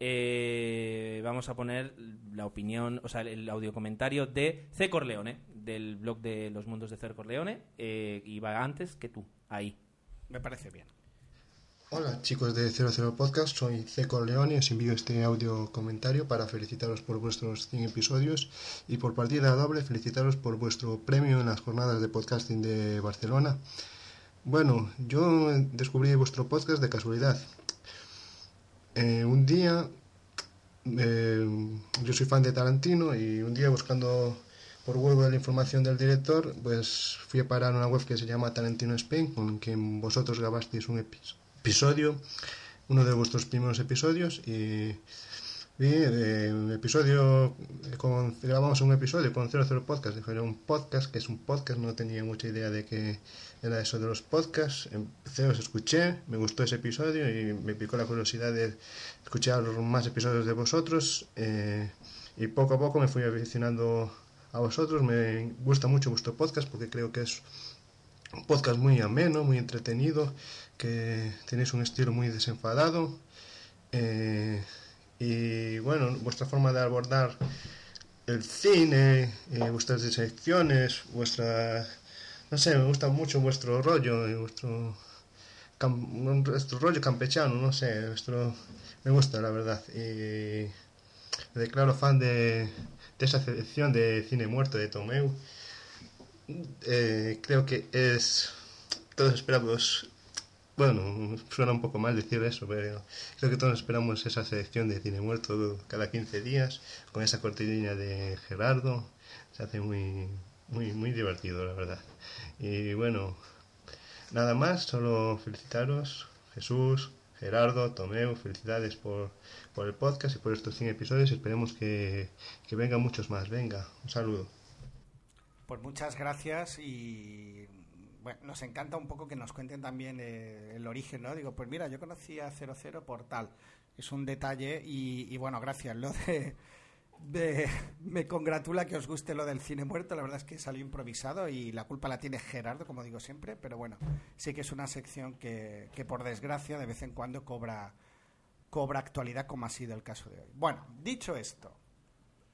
eh, vamos a poner la opinión, o sea, el audio comentario de C. Corleone, del blog de los mundos de C. Corleone, eh, y va antes que tú, ahí. Me parece bien. Hola chicos de 00 Podcast, soy Ceco León y os envío este audio comentario para felicitaros por vuestros 100 episodios y por partida doble felicitaros por vuestro premio en las jornadas de podcasting de Barcelona. Bueno, yo descubrí vuestro podcast de casualidad. Eh, un día, eh, yo soy fan de Tarantino y un día buscando por Google la información del director, pues fui a parar a una web que se llama Tarantino Spain, con quien vosotros grabasteis un epi- episodio, uno de vuestros primeros episodios, y eh, un episodio, con, grabamos un episodio con 00 Podcast, era un podcast, que es un podcast, no tenía mucha idea de que era eso de los podcasts, empecé, os escuché, me gustó ese episodio y me picó la curiosidad de escuchar más episodios de vosotros, eh, y poco a poco me fui aficionando a vosotros, me gusta mucho vuestro podcast porque creo que es un podcast muy ameno, muy entretenido, que tenéis un estilo muy desenfadado. eh, y bueno, vuestra forma de abordar el cine, eh, vuestras disecciones, vuestra... No sé, me gusta mucho vuestro rollo, y vuestro, cam- vuestro rollo campechano, no sé, vuestro, me gusta la verdad. Y me declaro fan de, de esa selección de cine muerto de Tomeu. Eh, creo que es todos esperamos bueno suena un poco mal decir eso pero creo que todos esperamos esa selección de cine muerto cada 15 días con esa cortinilla de Gerardo. Se hace muy muy muy divertido la verdad. Y bueno nada más solo felicitaros Jesús Gerardo Tomeu felicidades por, por el podcast y por estos 100 episodios. Esperemos que, que vengan muchos más. Venga un saludo. Pues muchas gracias y bueno, nos encanta un poco que nos cuenten también eh, el origen, ¿no? Digo, pues mira, yo conocí a 00 por tal. Es un detalle y, y bueno, gracias. Lo [LAUGHS] de, de- Me congratula que os guste lo del cine muerto. La verdad es que salió improvisado y la culpa la tiene Gerardo, como digo siempre. Pero bueno, sí que es una sección que, que por desgracia de vez en cuando cobra, cobra actualidad, como ha sido el caso de hoy. Bueno, dicho esto,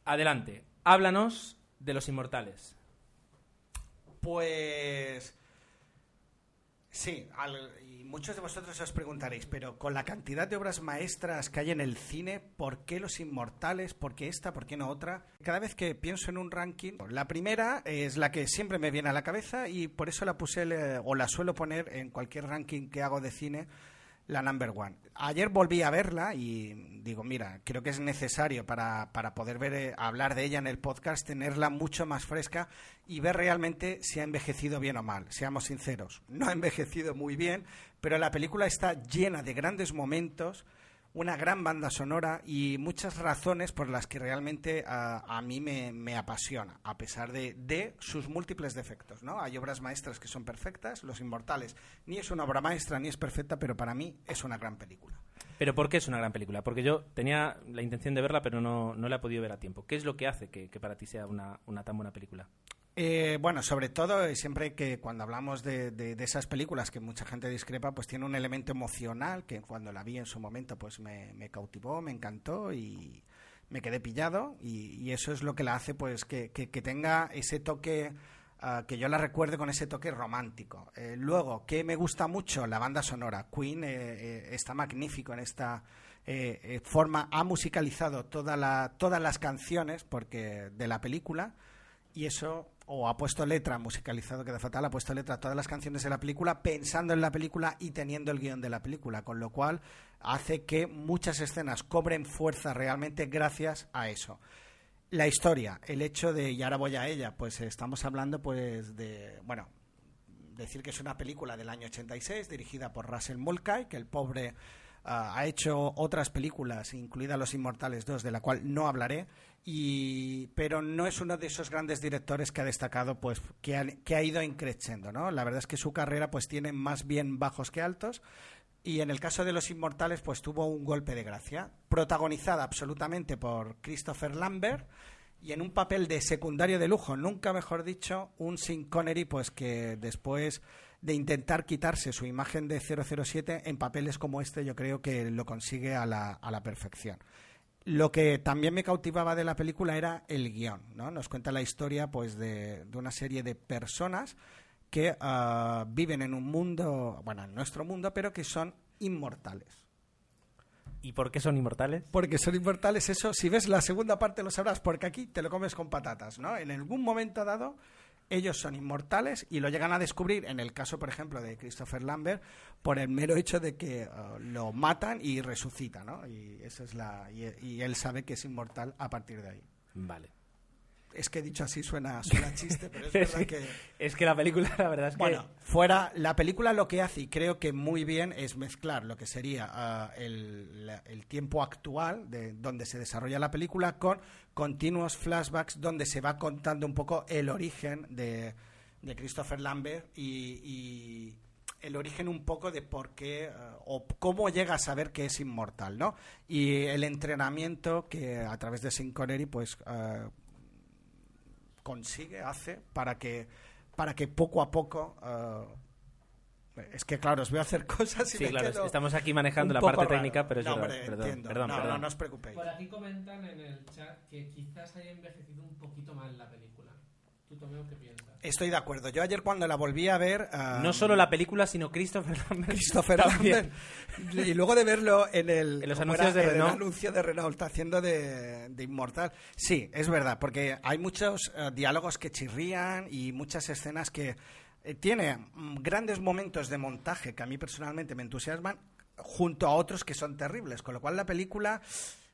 Adelante, háblanos de los inmortales. Pues sí, al- y muchos de vosotros os preguntaréis, pero con la cantidad de obras maestras que hay en el cine, ¿por qué Los Inmortales? ¿Por qué esta? ¿Por qué no otra? Cada vez que pienso en un ranking, la primera es la que siempre me viene a la cabeza y por eso la puse o la suelo poner en cualquier ranking que hago de cine. La number one. Ayer volví a verla y digo, mira, creo que es necesario para, para poder ver, eh, hablar de ella en el podcast, tenerla mucho más fresca y ver realmente si ha envejecido bien o mal. Seamos sinceros, no ha envejecido muy bien, pero la película está llena de grandes momentos una gran banda sonora y muchas razones por las que realmente a, a mí me, me apasiona, a pesar de, de sus múltiples defectos. ¿no? Hay obras maestras que son perfectas, Los Inmortales ni es una obra maestra ni es perfecta, pero para mí es una gran película. Pero ¿por qué es una gran película? Porque yo tenía la intención de verla, pero no, no la he podido ver a tiempo. ¿Qué es lo que hace que, que para ti sea una, una tan buena película? Eh, bueno, sobre todo, eh, siempre que cuando hablamos de, de- esas películas que mucha gente discrepa, pues tiene un elemento emocional que cuando la vi en su momento, pues me, cautivó, me encantó y me quedé pillado y, eso es lo que la hace, pues que, que- tenga ese toque, ah, que yo la recuerde con ese toque romántico. Eh, luego, que me gusta mucho la banda sonora. Queen eh, eh, está magnífico en esta forma, ha musicalizado toda la, todas las canciones porque de la película y eso o ha puesto letra musicalizado queda fatal ha puesto letra a todas las canciones de la película pensando en la película y teniendo el guion de la película con lo cual hace que muchas escenas cobren fuerza realmente gracias a eso. La historia el hecho de y ahora voy a ella pues estamos hablando pues de bueno decir que es una película del año 86 dirigida por Russell Mulcahy que el pobre ah, ha hecho otras películas incluida Los Inmortales 2 de la cual no hablaré y pero no es uno de esos grandes directores que ha destacado pues que ha, que ha ido increciendo no la verdad es que su carrera pues tiene más bien bajos que altos y en el caso de Los Inmortales pues tuvo un golpe de gracia protagonizada absolutamente por Christopher Lambert y en un papel de secundario de lujo, nunca mejor dicho, un Sean Connery pues que después de intentar quitarse su imagen de 007 en papeles como este yo creo que lo consigue a la, a la perfección. Lo que también me cautivaba de la película era el guion, ¿no? Nos cuenta la historia pues de, de una serie de personas que ah, viven en un mundo, bueno, en nuestro mundo, pero que son inmortales. ¿Y por qué son inmortales? Porque son inmortales, eso, si ves la segunda parte lo sabrás, porque aquí te lo comes con patatas, ¿no? En algún momento dado, ellos son inmortales y lo llegan a descubrir, en el caso, por ejemplo, de Christopher Lambert, por el mero hecho de que uh, lo matan y resucita, ¿no? Y, esa es la, y, y él sabe que es inmortal a partir de ahí. Vale. Es que dicho así suena, suena chiste, pero es [LAUGHS] verdad que... Es que la película, la verdad es que... Bueno, fuera, la película lo que hace, y creo que muy bien, es mezclar lo que sería ah, el, la- el tiempo actual de donde se desarrolla la película con continuos flashbacks donde se va contando un poco el origen de, de Christopher Lambert y, y el origen un poco de por qué ah, o cómo llega a saber que es inmortal, ¿no? Y el entrenamiento que a través de Sean Connery, pues... ah, consigue, hace, para que, para que poco a poco... eh, es que, claro, os voy a hacer [LAUGHS] cosas y Sí, me claro, quedo estamos aquí manejando la parte raro. técnica, pero es no, verdad. hombre, Perdón, entiendo. perdón, no, perdón. no, no os preocupéis. Por aquí comentan en el chat que quizás haya envejecido un poquito mal la película. ¿Tú, Tomeo, qué piensas? Estoy de acuerdo. Yo ayer cuando la volví a ver... ah, No solo la película, sino Christopher Lambert. Christopher. Lambert. Y luego de verlo en el, En los ¿cómo anuncios era? de En Renault. El anuncio de Renault haciendo de, de Inmortal. Sí, es verdad, porque hay muchos eh, diálogos que chirrían y muchas escenas que eh, tiene mm, grandes momentos de montaje que a mí personalmente me entusiasman junto a otros que son terribles, con lo cual la película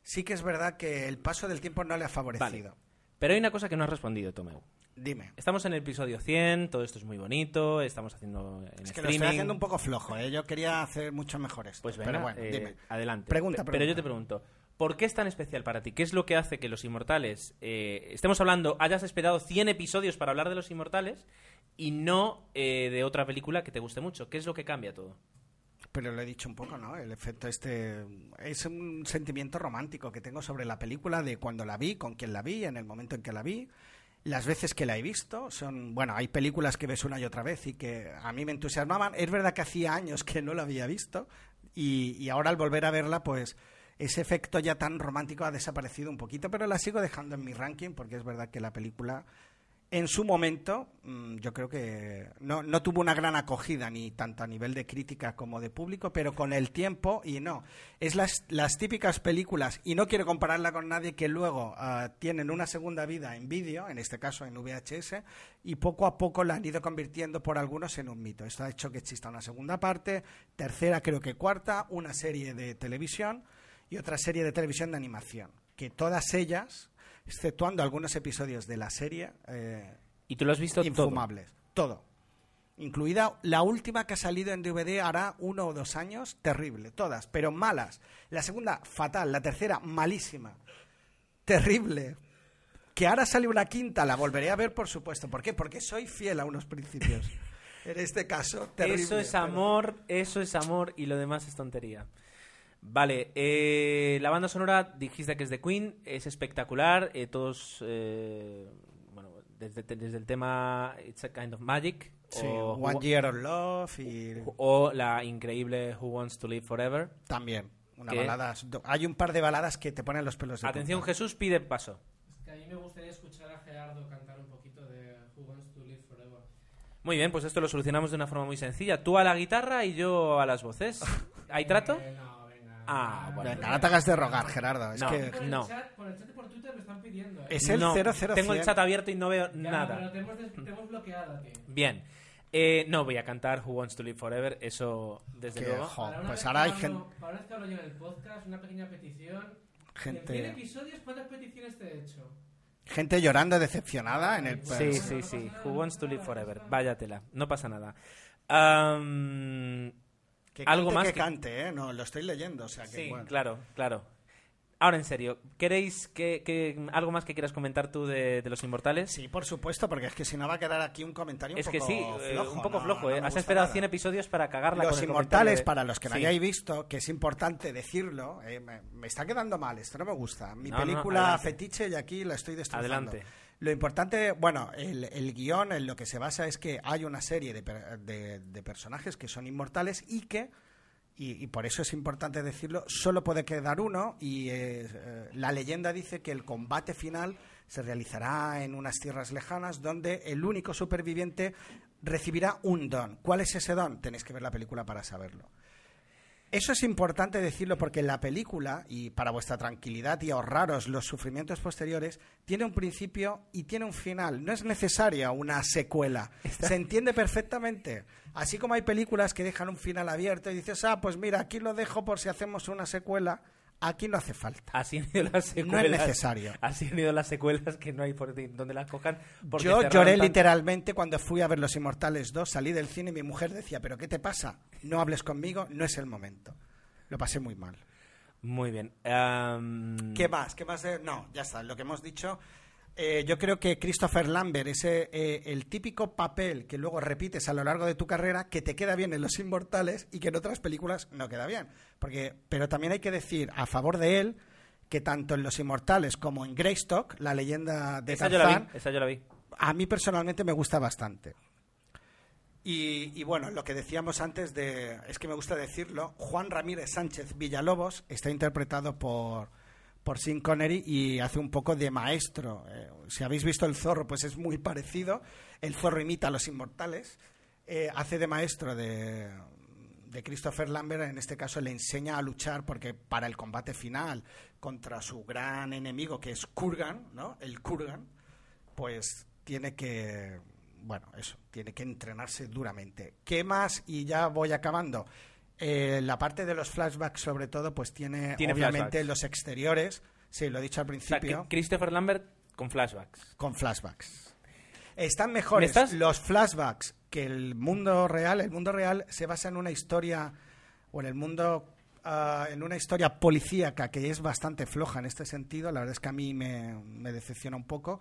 sí que es verdad que el paso del tiempo no le ha favorecido. Pero hay una cosa que no has respondido, Tomeu. Dime. Estamos en el episodio 100, todo esto es muy bonito, estamos haciendo en Es que lo estoy haciendo un poco flojo, ¿eh? yo quería hacer mucho mejor esto. Pues venga, pero bueno, eh, dime. adelante. Pregunta, Pe- Pero yo te pregunto, ¿por qué es tan especial para ti? ¿Qué es lo que hace que Los Inmortales, eh, estemos hablando, hayas esperado 100 episodios para hablar de Los Inmortales y no eh, de otra película que te guste mucho? ¿Qué es lo que cambia todo? Pero lo he dicho un poco, ¿no? El efecto este es un sentimiento romántico que tengo sobre la película de cuando la vi, con quién la vi, en el momento en que la vi, las veces que la he visto. Son, bueno, hay películas que ves una y otra vez y que a mí me entusiasmaban. Es verdad que hacía años que no la había visto y, y ahora al volver a verla, pues ese efecto ya tan romántico ha desaparecido un poquito, pero la sigo dejando en mi ranking porque es verdad que la película en su momento, mm, yo creo que no, tuvo una gran acogida, ni tanto a nivel de crítica como de público, pero con el tiempo, y no, es las, las típicas películas, y no quiero compararla con nadie, que luego ah, tienen una segunda vida en vídeo, en este caso en VHS, y poco a poco la han ido convirtiendo por algunos en un mito. Esto ha hecho que exista una segunda parte, tercera, creo que cuarta, una serie de televisión y otra serie de televisión de animación, que todas ellas exceptuando algunos episodios de la serie. eh, ¿Y tú lo has visto todo? infumables. Todo. Incluida la última que ha salido en DVD hará uno o dos años, terrible, todas, pero malas. La segunda, fatal. La tercera, malísima. Terrible. Que ahora sale una quinta, la volveré a ver, por supuesto. ¿Por qué? Porque soy fiel a unos principios. [LAUGHS] En este caso, terrible. Eso es pero- amor, eso es amor y lo demás es tontería. Vale, eh, la banda sonora dijiste que es de Queen, es espectacular, eh, todos, eh, bueno, desde, desde el tema It's a Kind of Magic, Sí, o, One Year of Love y o la increíble Who Wants to Live Forever. también. Una balada. Hay un par de baladas que te ponen los pelos de Atención, punta. Jesús pide paso. Es que a mí me gustaría escuchar a Gerardo cantar un poquito de Who Wants to Live Forever. Muy bien, pues esto lo solucionamos de una forma muy sencilla. Tú a la guitarra y yo a las voces. [LAUGHS] ¿Hay trato? Ah, bueno. Venga, no te hagas de rogar, Gerardo. Es No, que Por el no. chat- por el chat y por Twitter me están pidiendo. ¿eh? Es el No, 00 Tengo el chat abierto y no veo Ya, nada. pero te hemos, te hemos bloqueado a ti. Bien. Eh, no voy a cantar Who Wants to Live Forever, eso desde luego. jo, Para una pues ahora hay gente. Para una vez que hablo yo en el podcast, una pequeña petición. Gente- En 100 episodios, ¿cuántas peticiones te he hecho? Gente llorando decepcionada en el. Sí, sí, sí. Who Wants to Live Forever. Váyatela. No pasa nada. Am, Que algo cante, más que que- cante, ¿eh? No, lo estoy leyendo, o sea que. Sí, bueno. claro, claro. Ahora en serio, ¿queréis que, que- algo más que quieras comentar tú de, de los inmortales? Sí, por supuesto, porque es que si no va a quedar aquí un comentario un es poco que sí, eh, flojo, un poco no- flojo, ¿eh? Has esperado nada. 100 episodios para cagarla Los con el inmortales, de- para los que no Sí. hayáis visto, que es importante decirlo, eh, me, me está quedando mal, esto no me gusta. Mi No, película fetiche y aquí la estoy destrozando. Adelante. Lo importante, bueno, el, el guion en lo que se basa es que hay una serie de, de- personajes que son inmortales y que, y, por eso es importante decirlo, solo puede quedar uno y eh, la leyenda dice que el combate final se realizará en unas tierras lejanas donde el único superviviente recibirá un don. ¿Cuál es ese don? Tenéis que ver la película para saberlo. Eso es importante decirlo porque la película, y para vuestra tranquilidad y ahorraros los sufrimientos posteriores, tiene un principio y tiene un final. No es necesaria una secuela. Se entiende perfectamente. Así como hay películas que dejan un final abierto y dices, ah, pues mira, aquí lo dejo por si hacemos una secuela. Aquí no hace falta. Así han ido las No secuelas. es necesario. Así han ido las secuelas que no hay por donde las cojan. Yo lloré tan- literalmente cuando fui a ver Los Inmortales 2, salí del cine y mi mujer decía, ¿pero qué te pasa? No hables conmigo, no es el momento. Lo pasé muy mal. Muy bien. ¿Qué más? ¿Qué más? de- No, ya está. Lo que hemos dicho. Eh, yo creo que Christopher Lambert es eh, el típico papel que luego repites a lo largo de tu carrera que te queda bien en Los Inmortales y que en otras películas no queda bien. Porque, pero también hay que decir a favor de él que tanto en Los Inmortales como en Greystock, la leyenda de Esa yo la Tarzán, vi, esa yo la vi. a mí personalmente me gusta bastante. Y, y bueno, lo que decíamos antes de, es que me gusta decirlo, Juan Ramírez Sánchez Villalobos está interpretado por, por Sean Connery y hace un poco de maestro. Eh, si habéis visto El Zorro, pues es muy parecido. El Zorro imita a los inmortales. Eh, hace de maestro de, de Christopher Lambert, en este caso le enseña a luchar porque para el combate final contra su gran enemigo que es Kurgan, ¿no? El Kurgan, pues tiene que, bueno, eso, tiene que entrenarse duramente. ¿Qué más? Y ya voy acabando. Eh, la parte de los flashbacks, sobre todo, pues tiene, Tiene obviamente flashbacks. los exteriores. Sí, lo he dicho al O sea, principio. Christopher Lambert con flashbacks. Con flashbacks. Están mejores ¿Me estás- los flashbacks que el mundo real. El mundo real se basa en una historia, o en el mundo, ah, en una historia policíaca que es bastante floja en este sentido. La verdad es que a mí me, me decepciona un poco.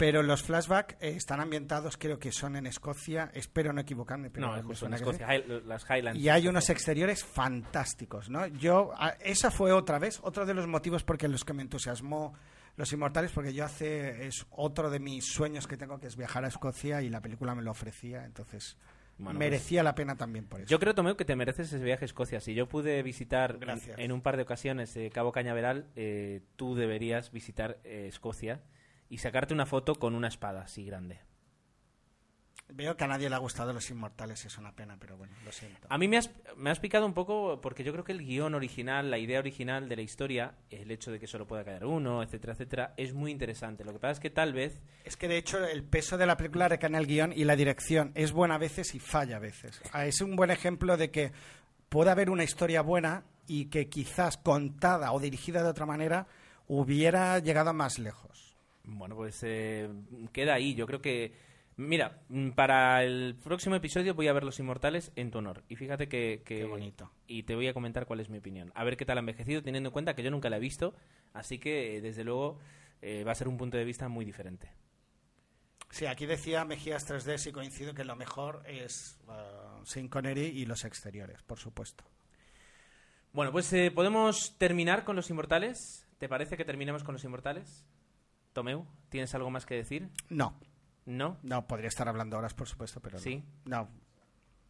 Pero los flashbacks eh, están ambientados, creo que son en Escocia. Espero no equivocarme, pero no, me justo en que Escocia. High- las Highlands. Y hay unos exteriores fantásticos, ¿no? Yo, a- esa fue otra vez, otro de los motivos porque los que me entusiasmó Los Inmortales, porque yo hace, es otro de mis sueños que tengo, que es viajar a Escocia y la película me lo ofrecía, entonces Bueno, merecía la pena también por eso. Yo creo, Tomeu, que te mereces ese viaje a Escocia. Si yo pude visitar en un par de ocasiones eh, Cabo Cañaveral, eh, tú deberías visitar eh, Escocia y sacarte una foto con una espada así grande. Veo que a nadie le ha gustado Los Inmortales, es una pena, pero bueno, lo siento. A mí me has, me has picado un poco porque yo creo que el guion original, la idea original de la historia, el hecho de que solo pueda quedar uno, etcétera, etcétera, es muy interesante. Lo que pasa es que tal vez... Es que de hecho el peso de la película recae en el guion y la dirección. Es buena a veces y falla a veces. Es un buen ejemplo de que puede haber una historia buena y que quizás contada o dirigida de otra manera hubiera llegado más lejos. Bueno, pues eh, queda ahí. Yo creo que... Mira, mm, para el próximo episodio voy a ver Los Inmortales en tu honor. Y fíjate que... que- Qué bonito. Y te voy a comentar cuál es mi opinión. A ver qué tal ha envejecido, teniendo en cuenta que yo nunca la he visto. Así que, desde luego, eh, va a ser un punto de vista muy diferente. Sí, aquí decía Mejías 3D, si coincido que lo mejor es uh, Sean Connery y los exteriores, por supuesto. Bueno, pues eh, podemos terminar con Los Inmortales. ¿Te parece que terminemos con Los Inmortales? Tomeu, ¿tienes algo más que decir? No. ¿No? No, podría estar hablando horas, por supuesto, pero. ¿Sí? No.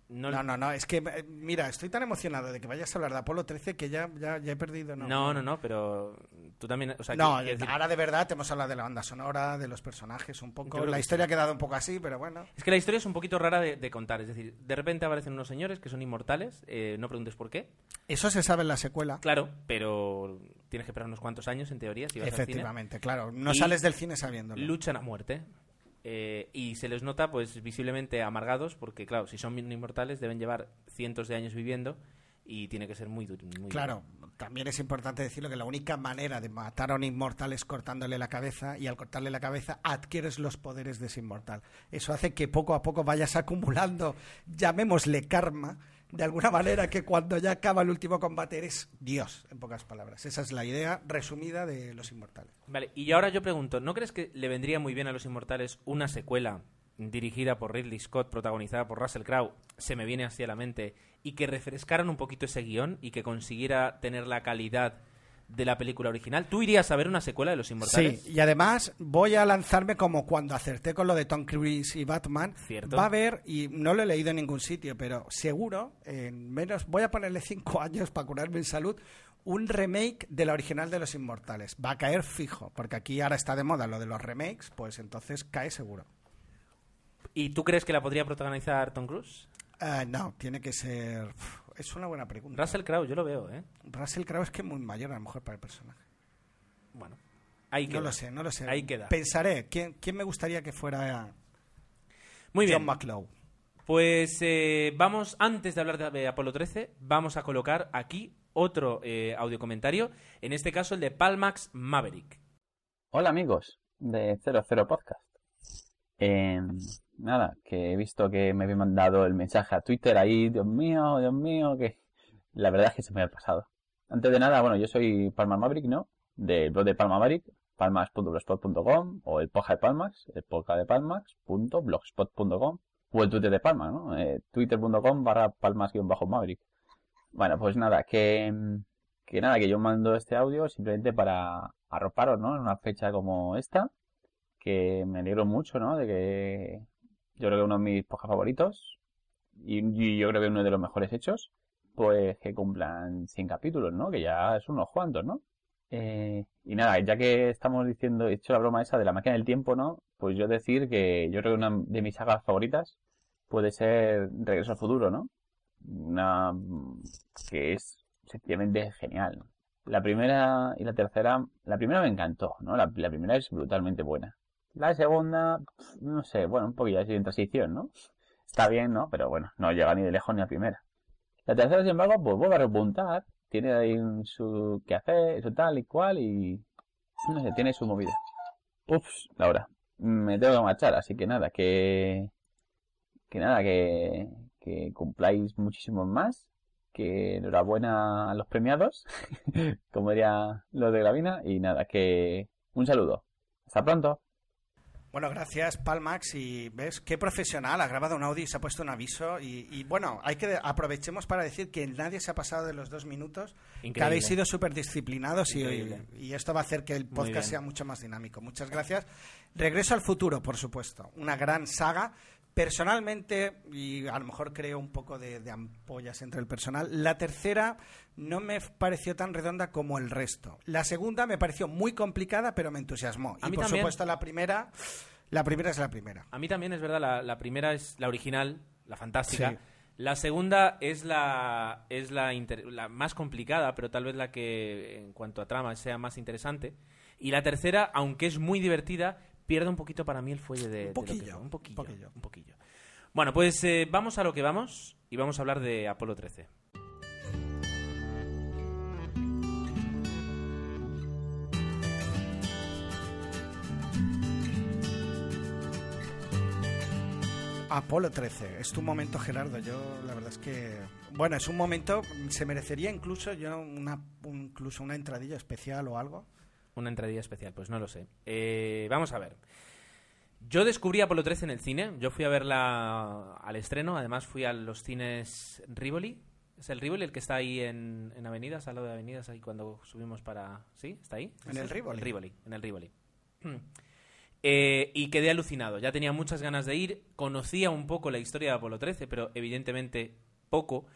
No, No, no, no, es que, eh, mira, estoy tan emocionado de que vayas a hablar de Apolo 13 que ya, ya, ya he perdido. No, No, no, no, pero tú también... O sea, no, decir- ahora de verdad te hemos hablado de la banda sonora, de los personajes, un poco. La historia sí. ha quedado un poco así, pero bueno. Es que la historia es un poquito rara de, de contar. Es decir, de repente aparecen unos señores que son inmortales. eh, no preguntes por qué. Eso se sabe en la secuela. Claro, pero tienes que esperar unos cuantos años, en teoría, si vas al cine. Efectivamente, claro. No Y sales del cine sabiéndolo. Luchan a muerte. eh, y se les nota, pues, visiblemente amargados, porque, claro, si son inmortales, deben llevar cientos de años viviendo y tiene que ser muy duro. muy Claro, también es importante decirlo que la única manera de matar a un inmortal es cortándole la cabeza y al cortarle la cabeza adquieres los poderes de ese inmortal. Eso hace que poco a poco vayas acumulando, llamémosle karma, de alguna manera que cuando ya acaba el último combate eres Dios, en pocas palabras. Esa es la idea resumida de los inmortales. Vale, y ahora yo pregunto, ¿no crees que le vendría muy bien a los inmortales una secuela dirigida por Ridley Scott, protagonizada por Russell Crowe, se me viene así a la mente, y que refrescaran un poquito ese guion y que consiguiera tener la calidad de la película original? ¿Tú irías a ver una secuela de Los Inmortales? Sí, y además voy a lanzarme como cuando acerté con lo de Tom Cruise y Batman. Cierto. Va a haber, y no lo he leído en ningún sitio, pero seguro, en menos, voy a ponerle cinco [LAUGHS] años para curarme en salud, un remake de la original de Los Inmortales. Va a caer fijo, porque aquí ahora está de moda lo de los remakes, pues entonces cae seguro. ¿Y tú crees que la podría protagonizar Tom Cruise? Ah, no, tiene que ser... uf, Es una buena pregunta. Russell Crowe, yo lo veo, ¿eh? Russell Crowe es que es muy mayor a lo mejor para el personaje. Bueno, ahí No queda. lo sé, no lo sé. Ahí queda. Pensaré, ¿quién, quién me gustaría que fuera Muy bien. John McClure? Pues eh, vamos, antes de hablar de, de Apolo 13, vamos a colocar aquí otro eh, audio comentario, en este caso el de Palmax Maverick. Hola amigos de 00 Podcast. Eh, nada, que he visto que me habéis mandado el mensaje a Twitter ahí, Dios mío, Dios mío, que la verdad es que se me ha pasado. Antes de nada, bueno, yo soy Palmas Maverick, ¿no? Del blog de Palma Maverick, palmas.blogspot.com o el podcast de Palmax, el podcast de Palmax.blogspot.com o el Twitter de Palma, ¿no? Eh, Twitter.com barra palmas-maverick. Bueno, pues nada, que, que nada, que yo mando este audio simplemente para arroparos, ¿no? En una fecha como esta, que me alegro mucho, ¿no? De que yo creo que uno de mis podcasts favoritos y, yo creo que uno de los mejores hechos, pues que cumplan 100 capítulos, ¿no? Que ya es unos cuantos, ¿no? Eh, y nada, ya que estamos diciendo, he hecho la broma esa de la máquina del tiempo, ¿no? Pues yo decir que yo creo que una de mis sagas favoritas puede ser Regreso al Futuro, ¿no? Una que es sencillamente genial. La primera y la tercera, la primera me encantó, ¿no? La primera es brutalmente buena. La segunda, no sé, bueno, un poquillo así en transición, ¿no? Está bien, ¿no? Pero bueno, no llega ni de lejos ni a primera. La tercera, sin embargo, pues vuelve a repuntar, tiene ahí su qué hacer, su tal y cual y no sé, tiene su movida. Ups, Laura, me tengo que marchar, así que nada, que que nada, que, que cumpláis muchísimos más, que enhorabuena a los premiados, [LAUGHS] como diría los de Gravina, y nada, que un saludo. Hasta pronto. Bueno, gracias Palmax y ves qué profesional ha grabado un audio y se ha puesto un aviso y, y, bueno, hay que aprovechemos para decir que nadie se ha pasado de los dos minutos, que Increíble. habéis sido súper disciplinados y, esto va a hacer que el podcast sea mucho más dinámico. Muchas gracias. Regreso al futuro, por supuesto, una gran saga. Personalmente, y a lo mejor creo un poco de, de ampollas entre el personal, la tercera no me pareció tan redonda como el resto. La segunda me pareció muy complicada, pero me entusiasmó. A y mí por también. supuesto la primera La primera es la primera. A mí también es verdad, la, la primera es la original, la fantástica. Sí. La segunda es la es la, inter- la más complicada, pero tal vez la que en cuanto a trama sea más interesante. Y la tercera, aunque es muy divertida, pierde un poquito para mí el fuelle de, de lo que- poquillo, un poquillo, un poquillo. un poquillo. Bueno, pues eh, vamos a lo que vamos y vamos a hablar de Apolo 13. Apolo 13, es tu momento, Gerardo. Yo, la verdad es que. Bueno, es un momento. Se merecería incluso yo una, un- incluso una entradilla especial o algo. Una entradilla especial, pues no lo sé. Eh, vamos a ver. Yo descubrí Apolo 13 en el cine. Yo fui a verla al estreno. Además, fui a los cines Rivoli. ¿Es el Rivoli el que está ahí en, en Avenidas, al lado de Avenidas, ahí cuando subimos para... ¿Sí? ¿Está ahí? En el. Rivoli. El Rivoli, en el Rivoli. [CLEARS THROAT] Eh, y quedé alucinado. Ya tenía muchas ganas de ir. Conocía un poco la historia de Apolo 13, pero evidentemente poco.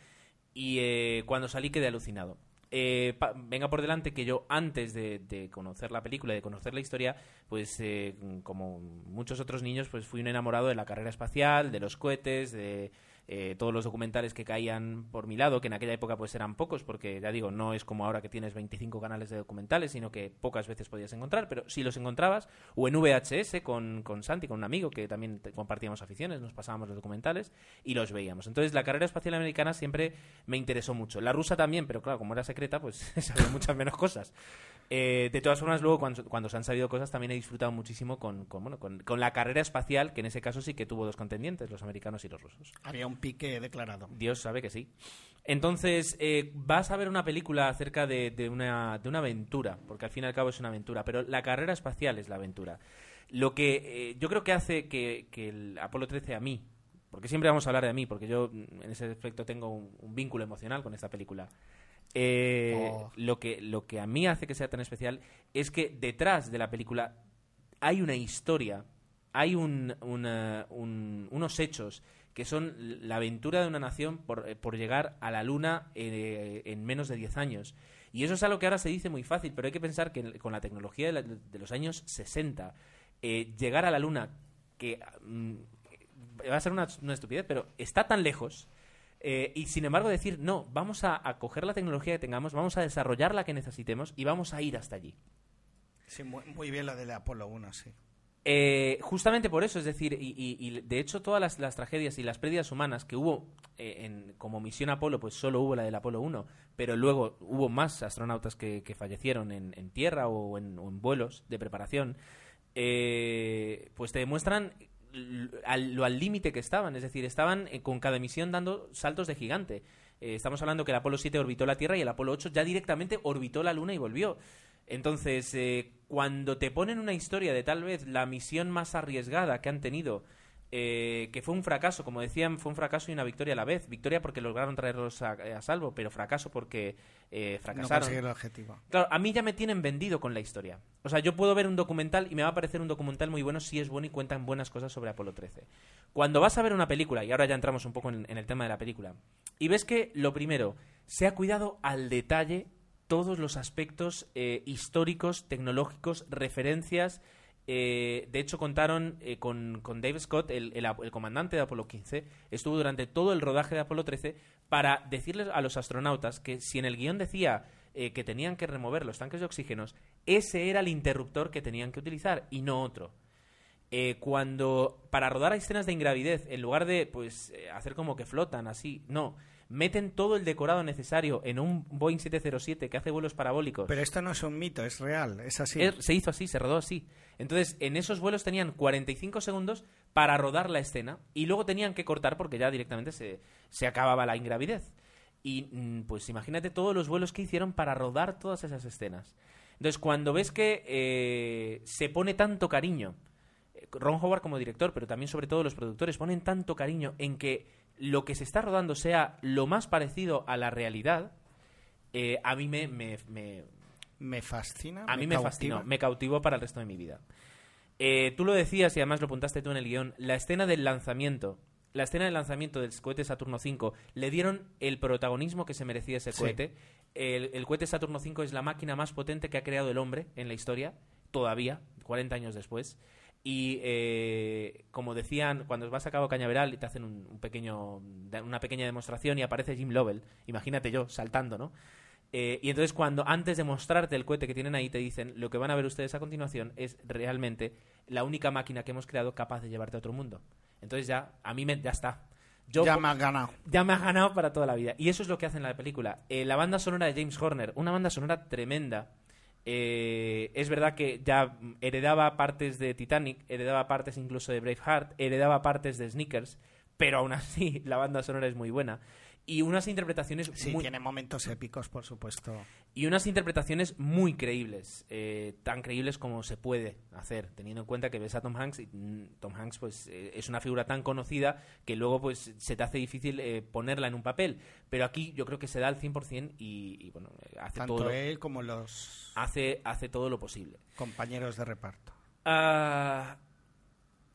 Y eh, cuando salí quedé alucinado. Eh, pa- venga por delante que yo antes de, de conocer la película de conocer la historia, pues eh, como muchos otros niños, pues fui un enamorado de la carrera espacial, de los cohetes, de eh, todos los documentales que caían por mi lado, que en aquella época pues eran pocos, porque ya digo, no es como ahora que tienes 25 canales de documentales, sino que pocas veces podías encontrar, pero si los encontrabas, o en VHS con, con Santi, con un amigo que también compartíamos aficiones, nos pasábamos los documentales y los veíamos. Entonces la carrera espacial americana siempre me interesó mucho. La rusa también, pero claro, como era secreta, pues [LAUGHS] sabía muchas menos cosas. Eh, de todas formas, luego cuando, cuando se han sabido cosas, también he disfrutado muchísimo con, con, bueno, con, con la carrera espacial, que en ese caso sí que tuvo dos contendientes, los americanos y los rusos. Había un pique declarado. Dios sabe que sí. Entonces, eh, vas a ver una película acerca de, de una, de una aventura, porque al fin y al cabo es una aventura, pero la carrera espacial es la aventura. Lo que eh, yo creo que hace que, que el Apolo 13 a mí, porque siempre vamos a hablar de mí, porque yo mm, en ese aspecto tengo un, un vínculo emocional con esta película. Eh, Oh. lo, que, lo que a mí hace que sea tan especial es que detrás de la película hay una historia, hay un, una- un- unos hechos que son la aventura de una nación por, eh, por llegar a la Luna eh, en menos de 10 años. Y eso es algo que ahora se dice muy fácil, pero hay que pensar que con la tecnología de, la- de los años 60, eh, llegar a la Luna, que mm, va a ser una, estupidez, pero está tan lejos, y sin embargo decir, no, vamos a, coger la tecnología que tengamos, vamos a desarrollar la que necesitemos y vamos a ir hasta allí. Sí, muy, muy bien lo del Apolo 1, sí. Eh, justamente por eso, es decir, y, de hecho todas las, tragedias y las pérdidas humanas que hubo eh, en, como misión Apolo, pues solo hubo la del Apolo 1, pero luego hubo más astronautas que, que fallecieron en, en tierra o en, vuelos de preparación, eh, pues te demuestran lo al límite que estaban, es decir, estaban eh, con cada misión dando saltos de gigante. Eh, estamos hablando que el Apolo 7 orbitó la Tierra y el Apolo 8 ya directamente orbitó la Luna y volvió. Entonces, eh, cuando te ponen una historia de tal vez la misión más arriesgada que han tenido, eh, que fue un fracaso, como decían, fue un fracaso y una victoria a la vez. Victoria porque lograron traerlos a, a salvo, pero fracaso porque eh, No fracasaron. conseguir el objetivo. Claro, a mí ya me tienen vendido con la historia. O sea, yo puedo ver un documental y me va a parecer un documental muy bueno si es bueno y cuentan buenas cosas sobre Apolo 13. Cuando vas a ver una película, y ahora ya entramos un poco en, en el tema de la película, y ves que, lo primero, se ha cuidado al detalle todos los aspectos eh, históricos, tecnológicos, referencias. eh, de hecho, contaron eh, con, con Dave Scott, el, el el comandante de Apolo 15, estuvo durante todo el rodaje de Apolo 13 para decirles a los astronautas que si en el guion decía eh, que tenían que remover los tanques de oxígenos, ese era el interruptor que tenían que utilizar y no otro. Eh, cuando para rodar escenas de ingravidez, en lugar de pues eh, hacer como que flotan así, no, meten todo el decorado necesario en un Boeing 707 que hace vuelos parabólicos. Pero esto no es un mito, es real, es así. Es- se hizo así, se rodó así. Entonces, en esos vuelos tenían 45 segundos para rodar la escena y luego tenían que cortar porque ya directamente se, se acababa la ingravidez. Y mm, pues imagínate todos los vuelos que hicieron para rodar todas esas escenas. Entonces, cuando ves que eh, se pone tanto cariño, eh, Ron Howard como director, pero también sobre todo los productores, ponen tanto cariño en que lo que se está rodando sea lo más parecido a la realidad, eh, a mí me, me- me, Me fascina. a mí me fascinó, me cautivó para el resto de mi vida. Eh, tú lo decías y además lo apuntaste tú en el guion, la escena del lanzamiento, la escena del lanzamiento del cohete Saturno V, le dieron el protagonismo que se merecía ese Sí. cohete. El, el cohete Saturno V es la máquina más potente que ha creado el hombre en la historia, todavía, 40 años después. Y eh, como decían, cuando vas a Cabo Cañaveral y te hacen un, un pequeño, una pequeña demostración y aparece Jim Lovell, imagínate yo saltando, ¿no? Eh, y entonces cuando antes de mostrarte el cohete que tienen ahí te dicen lo que van a ver ustedes a continuación es realmente la única máquina que hemos creado capaz de llevarte a otro mundo. Entonces ya, a mí me, ya está. Yo, Ya me has ganado. Ya me has ganado para toda la vida. Y eso es lo que hace en la película. Eh, la banda sonora de James Horner, una banda sonora tremenda. Eh, es verdad que ya heredaba partes de Titanic, heredaba partes incluso de Braveheart, heredaba partes de Sneakers, pero aún así [LAUGHS] la banda sonora es muy buena. Y unas interpretaciones Sí, muy, tiene momentos épicos, por supuesto. y unas interpretaciones muy creíbles, eh, tan creíbles como se puede hacer, teniendo en cuenta que ves a Tom Hanks y mm, Tom Hanks pues eh, es una figura tan conocida que luego pues se te hace difícil eh, ponerla en un papel, pero aquí yo creo que se da al 100% y, y, bueno, hace Tanto todo él como los hace hace todo lo posible. compañeros de reparto. Ah,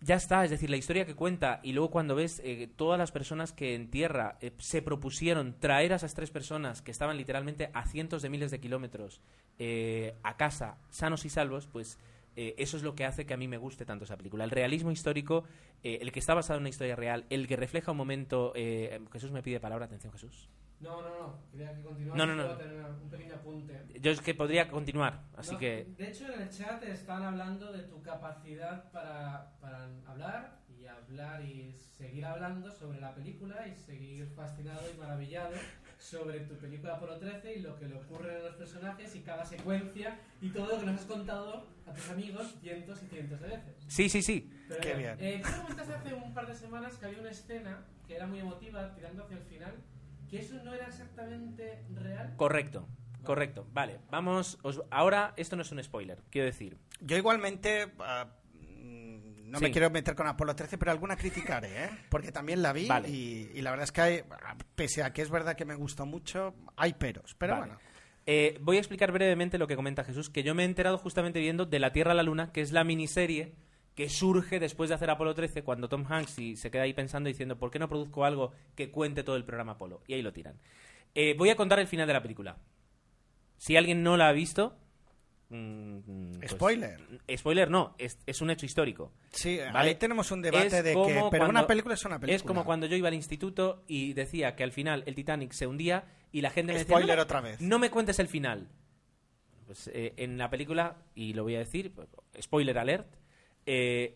ya está, es decir, la historia que cuenta y luego cuando ves eh, todas las personas que en tierra eh, se propusieron traer a esas tres personas que estaban literalmente a cientos de miles de kilómetros eh, a casa, sanos y salvos, pues eh, eso es lo que hace que a mí me guste tanto esa película. El realismo histórico, eh, el que está basado en una historia real, el que refleja un momento... Jesús me pide palabra, atención Jesús. No, no, no. Quería que continuara. No, no, no. Tener un pequeño apunte. Yo es que podría continuar, así No, que... De hecho, en el chat están hablando de tu capacidad para, para hablar y hablar y seguir hablando sobre la película y seguir fascinado y maravillado sobre tu película Apolo 13 y lo que le ocurre a los personajes y cada secuencia y todo lo que nos has contado a tus amigos cientos y cientos de veces. Sí, sí, sí. Pero Qué bien. Eh, tú comentaste hace un par de semanas que había una escena que era muy emotiva, tirando hacia el final, que eso no era exactamente real. Correcto, correcto. Vale, vamos. os- ahora, esto no es un spoiler, quiero decir. Yo igualmente ah, no Sí. me quiero meter con Apolo 13, pero alguna criticaré, ¿eh? Porque también la vi Vale. y, y la verdad es que hay, pese a que es verdad que me gustó mucho, hay peros. Pero Vale. bueno, Eh, voy a explicar brevemente lo que comenta Jesús, que yo me he enterado justamente viendo De la Tierra a la Luna, que es la miniserie que surge después de hacer Apolo 13, cuando Tom Hanks y se queda ahí pensando diciendo, ¿por qué no produzco algo que cuente todo el programa Apolo? Y ahí lo tiran. Eh, voy a contar el final de la película. Si alguien no la ha visto... mm, pues- Spoiler. Spoiler no, es, es un hecho histórico. Sí, ¿Vale? ahí tenemos un debate Es de que... Pero cuando- una película es una película. Es como cuando yo iba al instituto y decía que al final el Titanic se hundía y la gente me decía... Spoiler "No me- otra vez". No me cuentes el final. Pues eh, en la película, y lo voy a decir, pues, spoiler alert, eh,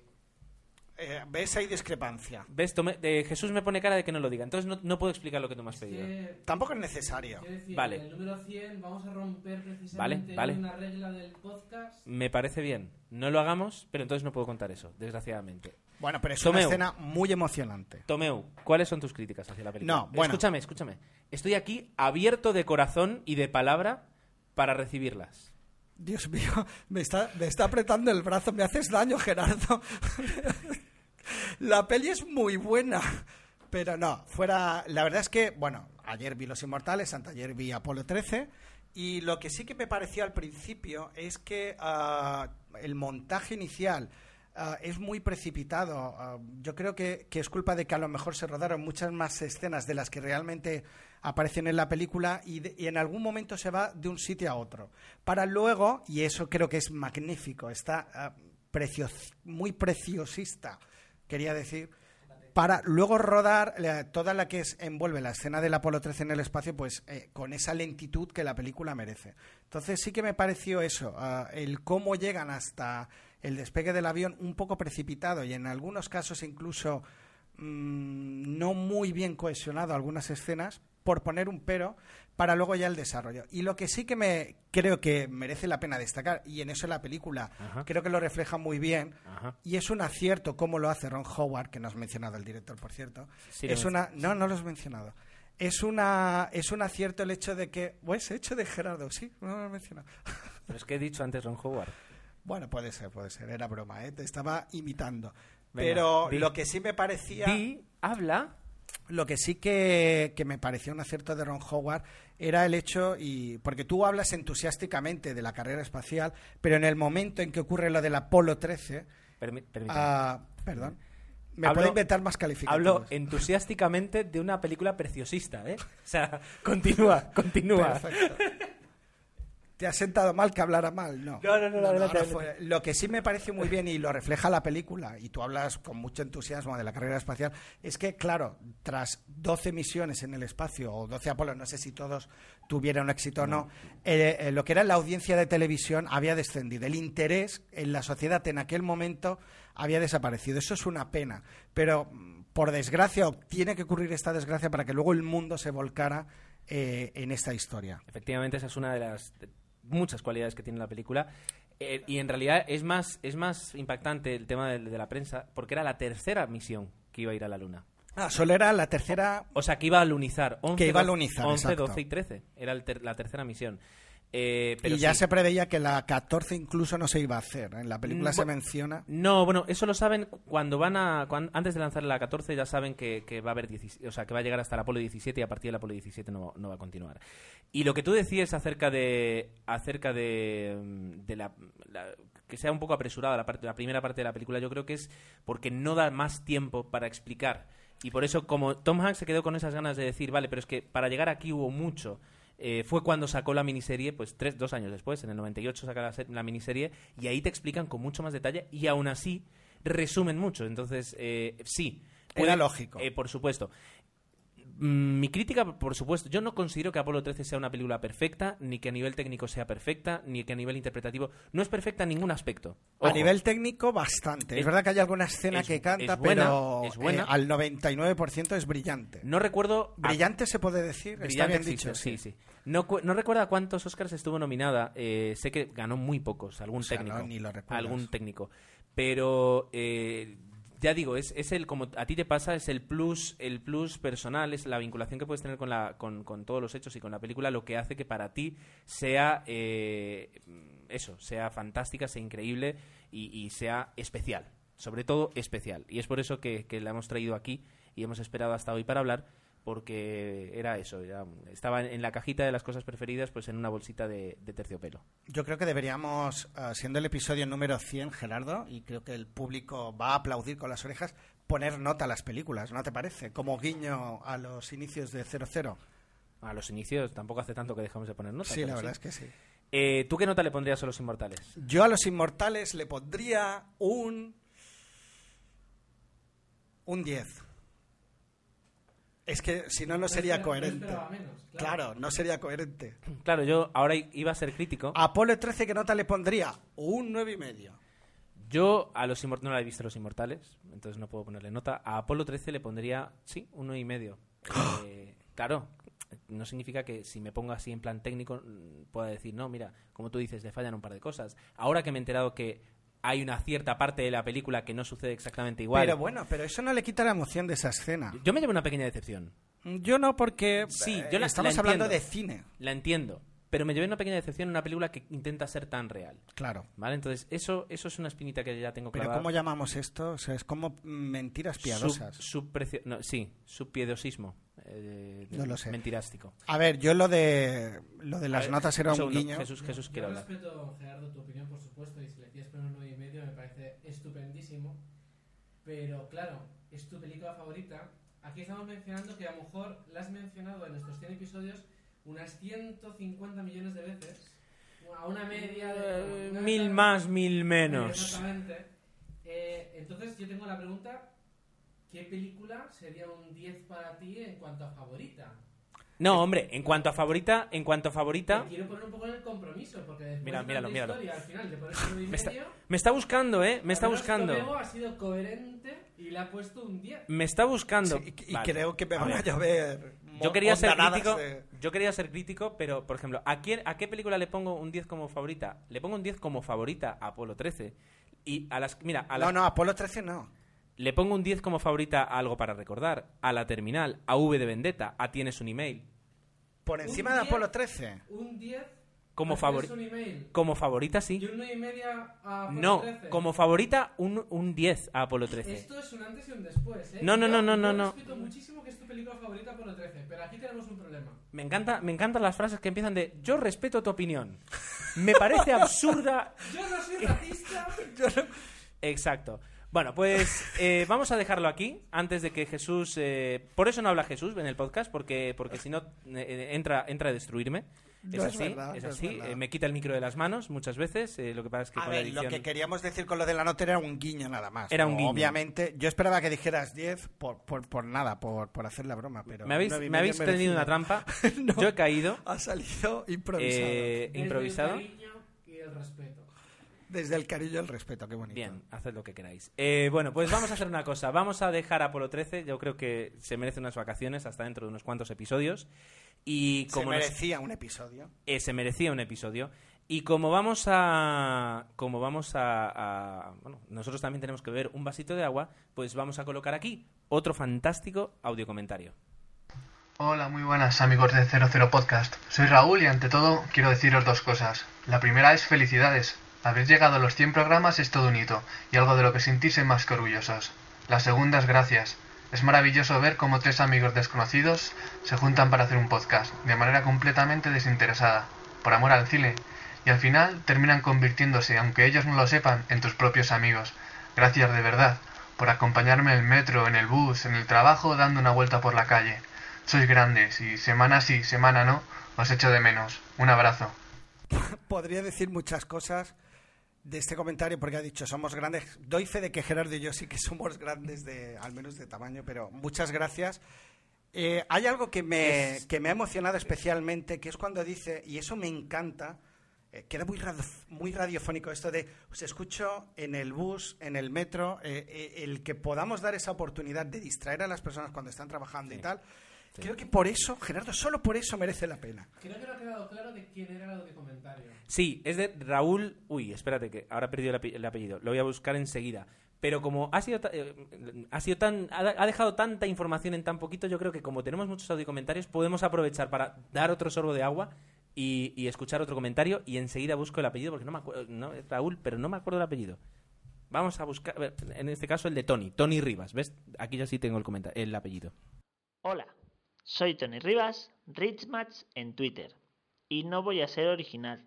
Eh, ¿Ves? Hay discrepancia. ¿ves? Tome- eh, Jesús me pone cara de que no lo diga, entonces no, no puedo explicar lo que tú me has pedido. Que- Tampoco es necesario. Quiero decir, Vale. en el número 100 vamos a romper precisamente Vale, vale. una regla del podcast. Me parece bien. No lo hagamos, pero entonces no puedo contar eso, desgraciadamente. Bueno, pero es Tomeu. una escena muy emocionante. Tomeu, ¿cuáles son tus críticas hacia la película? No, bueno. Escúchame, escúchame. Estoy aquí abierto de corazón y de palabra para recibirlas. Dios mío, me está, me está apretando el brazo, me haces daño, Gerardo. la peli es muy buena, pero no, fuera... La verdad es que, bueno, ayer vi Los Inmortales, anteayer vi Apolo 13, y lo que sí que me pareció al principio es que ah, el montaje inicial ah, es muy precipitado. Ah, yo creo que, que es culpa de que a lo mejor se rodaron muchas más escenas de las que realmente aparecen en la película y, de- y en algún momento se va de un sitio a otro. Para luego, y eso creo que es magnífico, está ah, muy preciosista, quería decir, para luego rodar toda la que envuelve la escena del Apolo 13 en el espacio, pues eh, con esa lentitud que la película merece. Entonces sí que me pareció eso, ah, el cómo llegan hasta el despegue del avión un poco precipitado y en algunos casos incluso mm, no muy bien cohesionado algunas escenas, por poner un pero, para luego ya el desarrollo. Y lo que sí que me creo que merece la pena destacar, y en eso la película Ajá. creo que lo refleja muy bien, Ajá. y es un acierto cómo lo hace Ron Howard, que no has mencionado el director, por cierto. Sí, es he una, no, no lo has mencionado. Es una es un acierto el hecho de que, pues, hecho de Gerardo, sí, no lo he mencionado. [LAUGHS] Pero es que he dicho antes Ron Howard. Bueno, puede ser, puede ser, era broma, ¿eh? te estaba imitando. Venga, Pero di. lo que sí me parecía... Di, habla. Lo que sí que, que me pareció un acierto de Ron Howard era el hecho, y porque tú hablas entusiásticamente de la carrera espacial, pero en el momento en que ocurre lo del Apolo 13, Permi- ah, perdón, me Hablo- puedo inventar más calificativos. Hablo entusiásticamente de una película preciosista, ¿eh? O sea, continúa, continúa. Perfecto. ¿Te ha sentado mal que hablara mal? No. No, no, no, ahora adelante. fue- Lo que sí me parece muy bien y lo refleja la película, y tú hablas con mucho entusiasmo de la carrera espacial, es que, claro, tras 12 misiones en el espacio, o 12 Apolos, no sé si todos tuvieron éxito o no, eh, eh, lo que era la audiencia de televisión había descendido. El interés en la sociedad en aquel momento había desaparecido. Eso es una pena. Pero, mm, por desgracia, o tiene que ocurrir esta desgracia para que luego el mundo se volcara eh, en esta historia. Efectivamente, esa es una de las muchas cualidades que tiene la película. Eh, y en realidad es más, es más impactante el tema de, de la prensa porque era la tercera misión que iba a ir a la Luna. Ah, solo era la tercera. O sea, que iba a lunizar. 11, Que iba a 12, lunizar, 11, exacto. 12 y 13. Era ter- la tercera misión. Eh, pero y ya sí. se preveía que la 14 incluso no se iba a hacer. En la película Mm, se menciona. No, bueno, eso lo saben cuando van a. cuan- antes de lanzar la 14 ya saben que, que va a haber 17 o sea, que va a llegar hasta el Apolo 17 y a partir del Apolo 17 no, no va a continuar. Y lo que tú decías acerca de. acerca de. mm, de la, la- que sea un poco apresurada la, parte, la primera parte de la película, yo creo que es porque no da más tiempo para explicar. Y por eso, como Tom Hanks se quedó con esas ganas de decir, vale, pero es que para llegar aquí hubo mucho. Eh, fue cuando sacó la miniserie, pues tres, dos años después, en el 98 saca la, la miniserie, y ahí te explican con mucho más detalle, y aún así resumen mucho. Entonces, eh, sí. Era lógico. eh, por supuesto. Mm, Mi crítica, por supuesto, yo no considero que Apolo 13 sea una película perfecta, ni que a nivel técnico sea perfecta, ni que a nivel interpretativo. No es perfecta en ningún aspecto. A nivel técnico, bastante. Es, Es- verdad que hay alguna escena es- que canta, es buena, pero es buena. eh, al 99% es brillante. No recuerdo. a- Brillante se puede decir. Está bien existe, dicho. sí, sí. No, cu- no recuerdo a cuántos Oscars estuvo nominada. eh, sé que ganó muy pocos, algún O sea, técnico. no, ni lo algún técnico. Pero eh, ya digo, es, es el como a ti te pasa, es el plus, el plus personal, es la vinculación que puedes tener con la, con, con todos los hechos y con la película, lo que hace que para ti sea eh, eso, sea fantástica, sea increíble y, y sea especial. Sobre todo especial. Y es por eso que, que la hemos traído aquí y hemos esperado hasta hoy para hablar porque era eso, era- estaba en la cajita de las cosas preferidas, pues en una bolsita de, de terciopelo. Yo creo que deberíamos, ah, siendo el episodio número 100, Gerardo, y creo que el público va a aplaudir con las orejas, poner nota a las películas, ¿no te parece? Como guiño a los inicios de 00. A los inicios tampoco hace tanto que dejamos de poner nota. Sí, la verdad es que sí. Eh, ¿Tú qué nota le pondrías a Los Inmortales? Yo a los inmortales le pondría un. un 10. Es que si no, no sería no coherente. menos, claro. no sería coherente. Claro, yo ahora iba a ser crítico. Apolo 13, ¿qué nota le pondría? Un 9 y medio. Yo a los Inmortales no la he visto Los Inmortales, entonces no puedo ponerle nota. A Apolo 13 le pondría, sí, uno y medio. Eh, claro, no significa que si me pongo así en plan técnico mm, pueda decir, no, mira, como tú dices, le fallan un par de cosas. Ahora que me he enterado que hay una cierta parte de la película que no sucede exactamente igual. Pero bueno, pero eso no le quita la emoción de esa escena. Yo me llevo una pequeña decepción. Yo no, porque Sí, eh, yo la, estamos la hablando de cine. La entiendo. Pero me llevé una pequeña decepción en una película que intenta ser tan real. Claro. ¿Vale? Entonces, eso, eso es una espinita que ya tengo Pero clavada. ¿cómo llamamos esto? O sea, es como mentiras piadosas. Sub- no, sí, subpiedosismo. Eh, No lo sé. Mentirástico. A ver, yo lo de lo de las ver, notas era un un segundo, guiño. Jesús, Jesús quiere Yo hablar. respeto, Gerardo, tu opinión, por supuesto, y si quieres poner un 9 y medio me parece estupendísimo. Pero claro, es tu película favorita. Aquí estamos mencionando que a lo mejor la has mencionado en nuestros 100 episodios unas 150 millones de veces. A una media de... Eh, una- mil más, mil menos. Exactamente. Eh, entonces yo tengo la pregunta, ¿qué película sería un 10 para ti en cuanto a favorita? No, hombre, en cuanto a favorita, en cuanto a favorita, Te quiero poner un poco en el compromiso, porque después Mira, de míralo, míralo. historia, al final te pones un 9 y me está, medio, me está buscando, ¿eh? Me está buscando. Ha sido coherente y le ha puesto un 10. Me está buscando. Sí, y Vale. creo que me van a ver. llover. Yo quería ser crítico. de- Yo quería ser crítico, pero por ejemplo, ¿a, quién, ¿a qué película le pongo un 10 como favorita? Le pongo un 10 como favorita a Apolo 13. Y a las mira, a las, No, no, Apolo 13 no. Le pongo un 10 como favorita a algo para recordar, a La Terminal, a V de Vendetta, a Tienes un email. Por encima de 10, Apolo 13. Un 10 Como a favori- Tienes un email. Como favorita sí. Y un 9 y media a Apolo No, 13. como favorita un, un 10 a Apolo 13. Esto es un antes y un después, ¿eh? No, no, Yo- no, no, no, yo no. respeto muchísimo que es tu película favorita Apolo 13, pero aquí tenemos un problema. Me encanta, me encantan las frases que empiezan de yo respeto tu opinión. Me parece absurda. [LAUGHS] Yo no soy racista. [LAUGHS] Exacto. Bueno, pues eh, vamos a dejarlo aquí antes de que Jesús. eh, por eso no habla Jesús en el podcast, porque, porque si no eh, entra, entra a destruirme. Es así, es así. Eh, me quita el micro de las manos muchas veces. eh, lo que pasa es que A con la ver, lo edición... que queríamos decir con lo de la nota era un guiño nada más. Era un ¿no? guiño. Obviamente, yo esperaba que dijeras 10 por, por, por nada, por, por hacer la broma, pero... Me habéis, me habéis medio tendido una trampa. [LAUGHS] Yo he caído. Ha salido improvisado. Eh, improvisado. y el respeto. Desde el cariño y el respeto, qué bonito. Bien, haced lo que queráis. Eh, bueno, pues vamos a hacer una cosa. Vamos a dejar Apolo 13. Yo creo que se merece unas vacaciones hasta dentro de unos cuantos episodios. Y Se como nos- merecía un episodio. eh, se merecía un episodio. Y como vamos a. Como vamos a, a- Bueno, nosotros también tenemos que beber un vasito de agua, pues vamos a colocar aquí otro fantástico audio comentario. Hola, muy buenas amigos de 00 Podcast. Soy Raúl y ante todo quiero deciros dos cosas. La primera es felicidades. Haber llegado a los 100 programas es todo un hito y algo de lo que sentirse más que orgullosos. La segunda es gracias. Es maravilloso ver cómo tres amigos desconocidos se juntan para hacer un podcast de manera completamente desinteresada, por amor al cine, y al final terminan convirtiéndose, aunque ellos no lo sepan, en tus propios amigos. Gracias de verdad por acompañarme en el metro, en el bus, en el trabajo, dando una vuelta por la calle. Sois grandes y semana sí, semana no, os echo de menos. Un abrazo. [LAUGHS] Podría decir muchas cosas de este comentario porque ha dicho somos grandes. Doy fe de que Gerardo y yo sí que somos grandes, de al menos de tamaño, pero muchas gracias. Eh, hay algo que me, que me ha emocionado especialmente, que es cuando dice, y eso me encanta, eh, queda muy, radio- muy radiofónico esto de, os escucho en el bus, en el metro, eh, eh, el que podamos dar esa oportunidad de distraer a las personas cuando están trabajando y tal. Creo que por eso, Gerardo, solo por eso merece la pena. Creo que no ha quedado claro de quién era el audio comentario. Sí, es de Raúl. Uy, espérate, que ahora he perdido el, ape- el apellido. Lo voy a buscar enseguida. Pero como ha sido, eh, ha sido tan. Ha, dejado tanta información en tan poquito, yo creo que como tenemos muchos audio comentarios, podemos aprovechar para dar otro sorbo de agua y, y escuchar otro comentario. Y enseguida busco el apellido, porque no me acuerdo. No, es Raúl, pero no me acuerdo el apellido. Vamos a buscar. En este caso, el de Tony. Tony Rivas. ¿Ves? Aquí ya sí tengo el apellido. Hola, soy Tony Rivas, Richmatch en Twitter. Y no voy a ser original.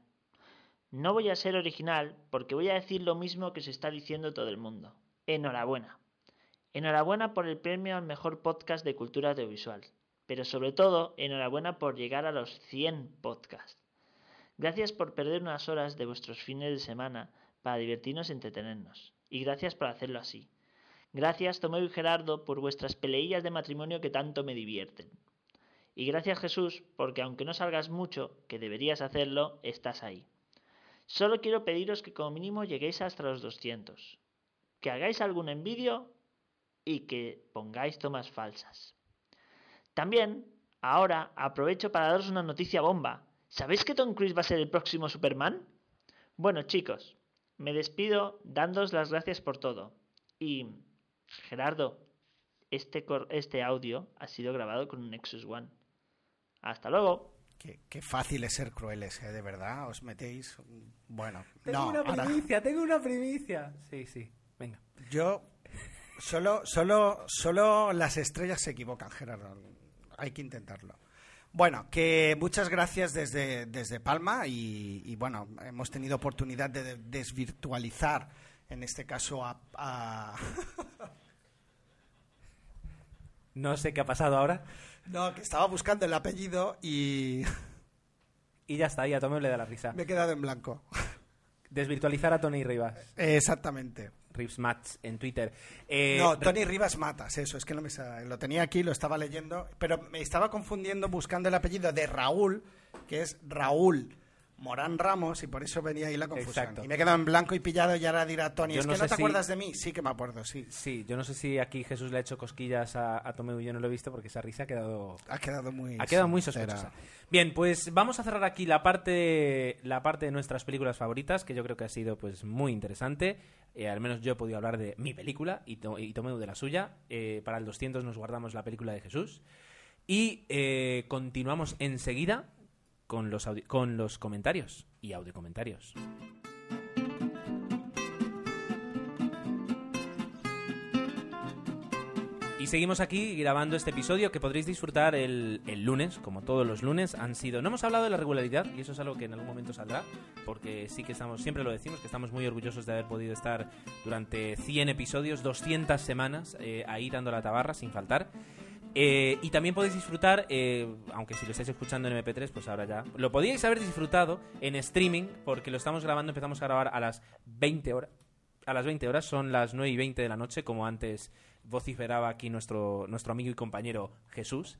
No voy a ser original porque voy a decir lo mismo que se está diciendo todo el mundo. Enhorabuena. Enhorabuena por el premio al mejor podcast de cultura audiovisual. Pero sobre todo, enhorabuena por llegar a los 100 podcasts. Gracias por perder unas horas de vuestros fines de semana para divertirnos y entretenernos. Y gracias por hacerlo así. Gracias Tomeo y Gerardo por vuestras peleillas de matrimonio que tanto me divierten. Y gracias Jesús porque aunque no salgas mucho, que deberías hacerlo, estás ahí. Solo quiero pediros que como mínimo lleguéis hasta los 200. Que hagáis algún en vídeo y que pongáis tomas falsas. También, ahora aprovecho para daros una noticia bomba. ¿Sabéis que Tom Cruise va a ser el próximo Superman? Bueno chicos, me despido dándoos las gracias por todo. Y, Gerardo, este, este audio ha sido grabado con un Nexus One. Hasta luego. Qué, qué fácil es ser crueles, ¿eh? de verdad. Os metéis. Bueno, Tengo no, una ahora- primicia, tengo una primicia. Sí, sí. Venga. Yo solo, solo, solo las estrellas se equivocan, Gerardo. Hay que intentarlo. Bueno, que muchas gracias desde, desde Palma y, y, bueno, hemos tenido oportunidad de, de- desvirtualizar, en este caso a... a- No sé qué ha pasado ahora. No, que estaba buscando el apellido y Y ya está, y a Tomeo le da la risa. me he quedado en blanco. Desvirtualizar a Tony Rivas. Exactamente. Mats en Twitter. Eh, no, Tony Rivas Matas, eso, es que no me sa- lo tenía aquí, lo estaba leyendo, pero me estaba confundiendo buscando el apellido de Raúl, que es Raúl Morán Ramos, y por eso venía ahí la confusión. Exacto. Y me he quedado en blanco y pillado y ahora dirá Tony, Yo ¿es no que no te si- acuerdas de mí? Sí que me acuerdo, sí. Sí, yo no sé si aquí Jesús le ha hecho cosquillas a, a Tomeu y yo no lo he visto porque esa risa ha quedado... Ha quedado muy Ha quedado muy sospechosa. Bien, pues vamos a cerrar aquí la parte, la parte de nuestras películas favoritas, que yo creo que ha sido pues muy interesante. Eh, al menos yo he podido hablar de mi película y, to- y Tomeu de la suya. Eh, para el 200 nos guardamos la película de Jesús. Y eh, continuamos enseguida con los, con los comentarios y audiocomentarios. Y seguimos aquí grabando este episodio que podréis disfrutar el, el lunes, como todos los lunes. Han sido. No hemos hablado de la regularidad y eso es algo que en algún momento saldrá, porque sí que estamos, siempre lo decimos, que estamos muy orgullosos de haber podido estar durante 100 episodios, 200 semanas, eh, ahí dando la tabarra sin faltar. Eh, y también podéis disfrutar, eh, aunque si lo estáis escuchando en MP3, pues ahora ya. Lo podíais haber disfrutado en streaming, porque lo estamos grabando, empezamos a grabar a las 20 horas. A las 20 horas, son las 9 y 20 de la noche, como antes vociferaba aquí nuestro, nuestro amigo y compañero Jesús.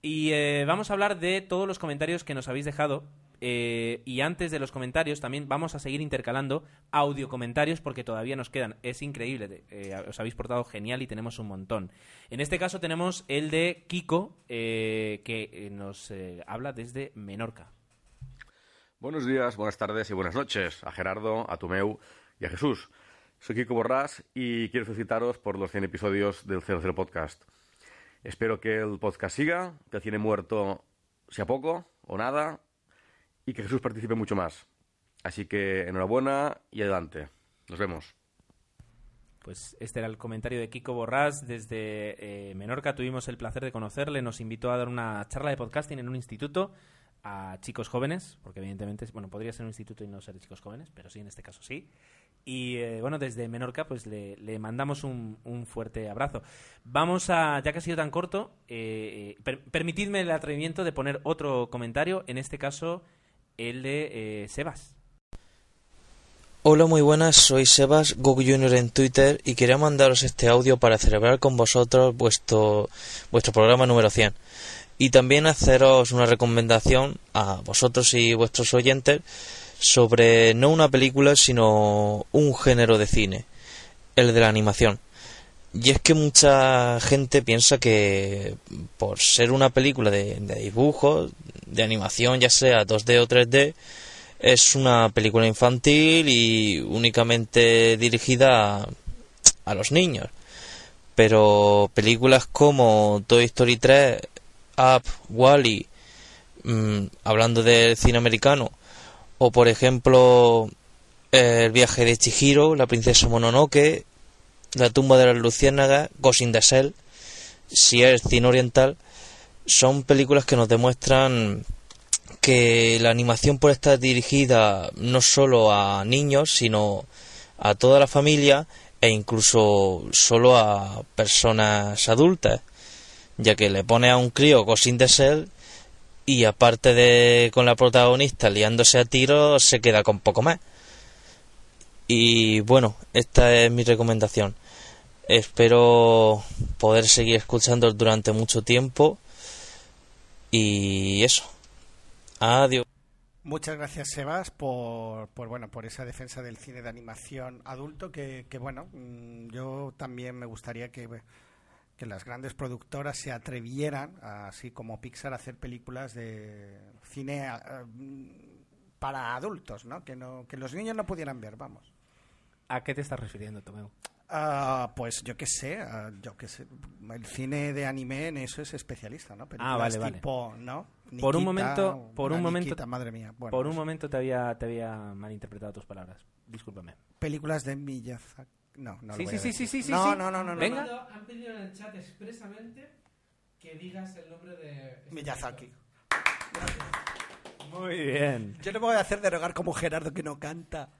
Y eh, vamos a hablar de todos los comentarios que nos habéis dejado. Eh, y antes de los comentarios, también vamos a seguir intercalando audio comentarios porque todavía nos quedan. Es increíble. eh, os habéis portado genial y tenemos un montón. En este caso tenemos el de Kiko, eh, que nos habla desde Menorca. Buenos días, buenas tardes y buenas noches a Gerardo, a Tumeu y a Jesús. Soy Kiko Borrás y quiero felicitaros por los 100 episodios del 00 Podcast. Espero que el podcast siga, que el cine muerto sea poco o nada y que Jesús participe mucho más. Así que enhorabuena y adelante. Nos vemos. Pues este era el comentario de Kiko Borrás desde eh, Menorca. Tuvimos el placer de conocerle. Nos invitó a dar una charla de podcasting en un instituto a chicos jóvenes, porque evidentemente, bueno, podría ser un instituto y no ser de chicos jóvenes, pero sí, en este caso sí. Y eh, bueno, desde Menorca, pues le, mandamos un, fuerte abrazo. Vamos a, ya que ha sido tan corto, eh, per- permitidme el atrevimiento de poner otro comentario, en este caso el de eh, Sebas. Hola, muy buenas, soy Sebas, Goku Junior en Twitter y quería mandaros este audio para celebrar con vosotros vuestro, vuestro programa número 100 y también haceros una recomendación a vosotros y vuestros oyentes sobre no una película sino un género de cine, el de la animación. Y es que mucha gente piensa que por ser una película de, de dibujos, de animación, ya sea 2D o 3D, es una película infantil y únicamente dirigida a, a los niños. Pero películas como Toy Story 3, Up, Wally, hablando del cine americano, o por ejemplo El viaje de Chihiro, La princesa Mononoke, La tumba de las luciérnagas, Ghost in the Shell, si es cine oriental, son películas que nos demuestran que la animación puede estar dirigida no solo a niños, sino a toda la familia e incluso solo a personas adultas, ya que le pone a un crío Ghost in the Shell y aparte de con la protagonista liándose a tiros se queda con poco más. Y bueno, esta es mi recomendación. Espero poder seguir escuchando durante mucho tiempo y eso. Adiós. Muchas gracias, Sebas, por, por, bueno, por esa defensa del cine de animación adulto, que, que bueno, mm, yo también me gustaría que, que las grandes productoras se atrevieran, así como Pixar, a hacer películas de cine ah, mm, para adultos, ¿no? Que, no, que los niños no pudieran ver, vamos. ¿A qué te estás refiriendo, Tomeu? Ah, pues yo qué sé, ah, yo qué sé. El cine de anime en eso es especialista, ¿no? Ah, vale, vale. tipo, ¿no? por un momento, por un momento, Nikita, madre mía. Bueno, por un pues, momento te había, te había malinterpretado tus palabras. Discúlpame. películas de Miyazaki. No, no lo Sí, voy sí, a sí, sí, sí, No, sí. no, no, no, no. Venga. no. Han pedido en el chat expresamente que digas el nombre de... Miyazaki. Muy bien. Yo no me voy a hacer derogar como Gerardo que no canta.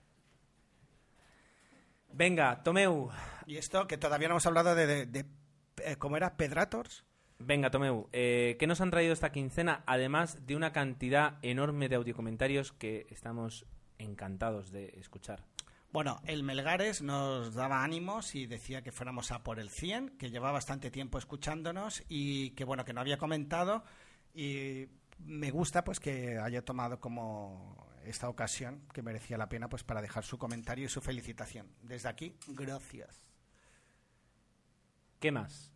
Venga, Tomeu. Y esto, que todavía no hemos hablado de, de, de, eh, ¿cómo era? ¿Pedrators? Venga, Tomeu, eh, ¿qué nos han traído esta quincena? Además de una cantidad enorme de audiocomentarios que estamos encantados de escuchar. Bueno, el Melgares nos daba ánimos y decía que fuéramos a por el 100, que lleva bastante tiempo escuchándonos y que bueno, que no había comentado y me gusta pues que haya tomado como esta ocasión que merecía la pena pues para dejar su comentario y su felicitación. Desde aquí, gracias. ¿Qué más?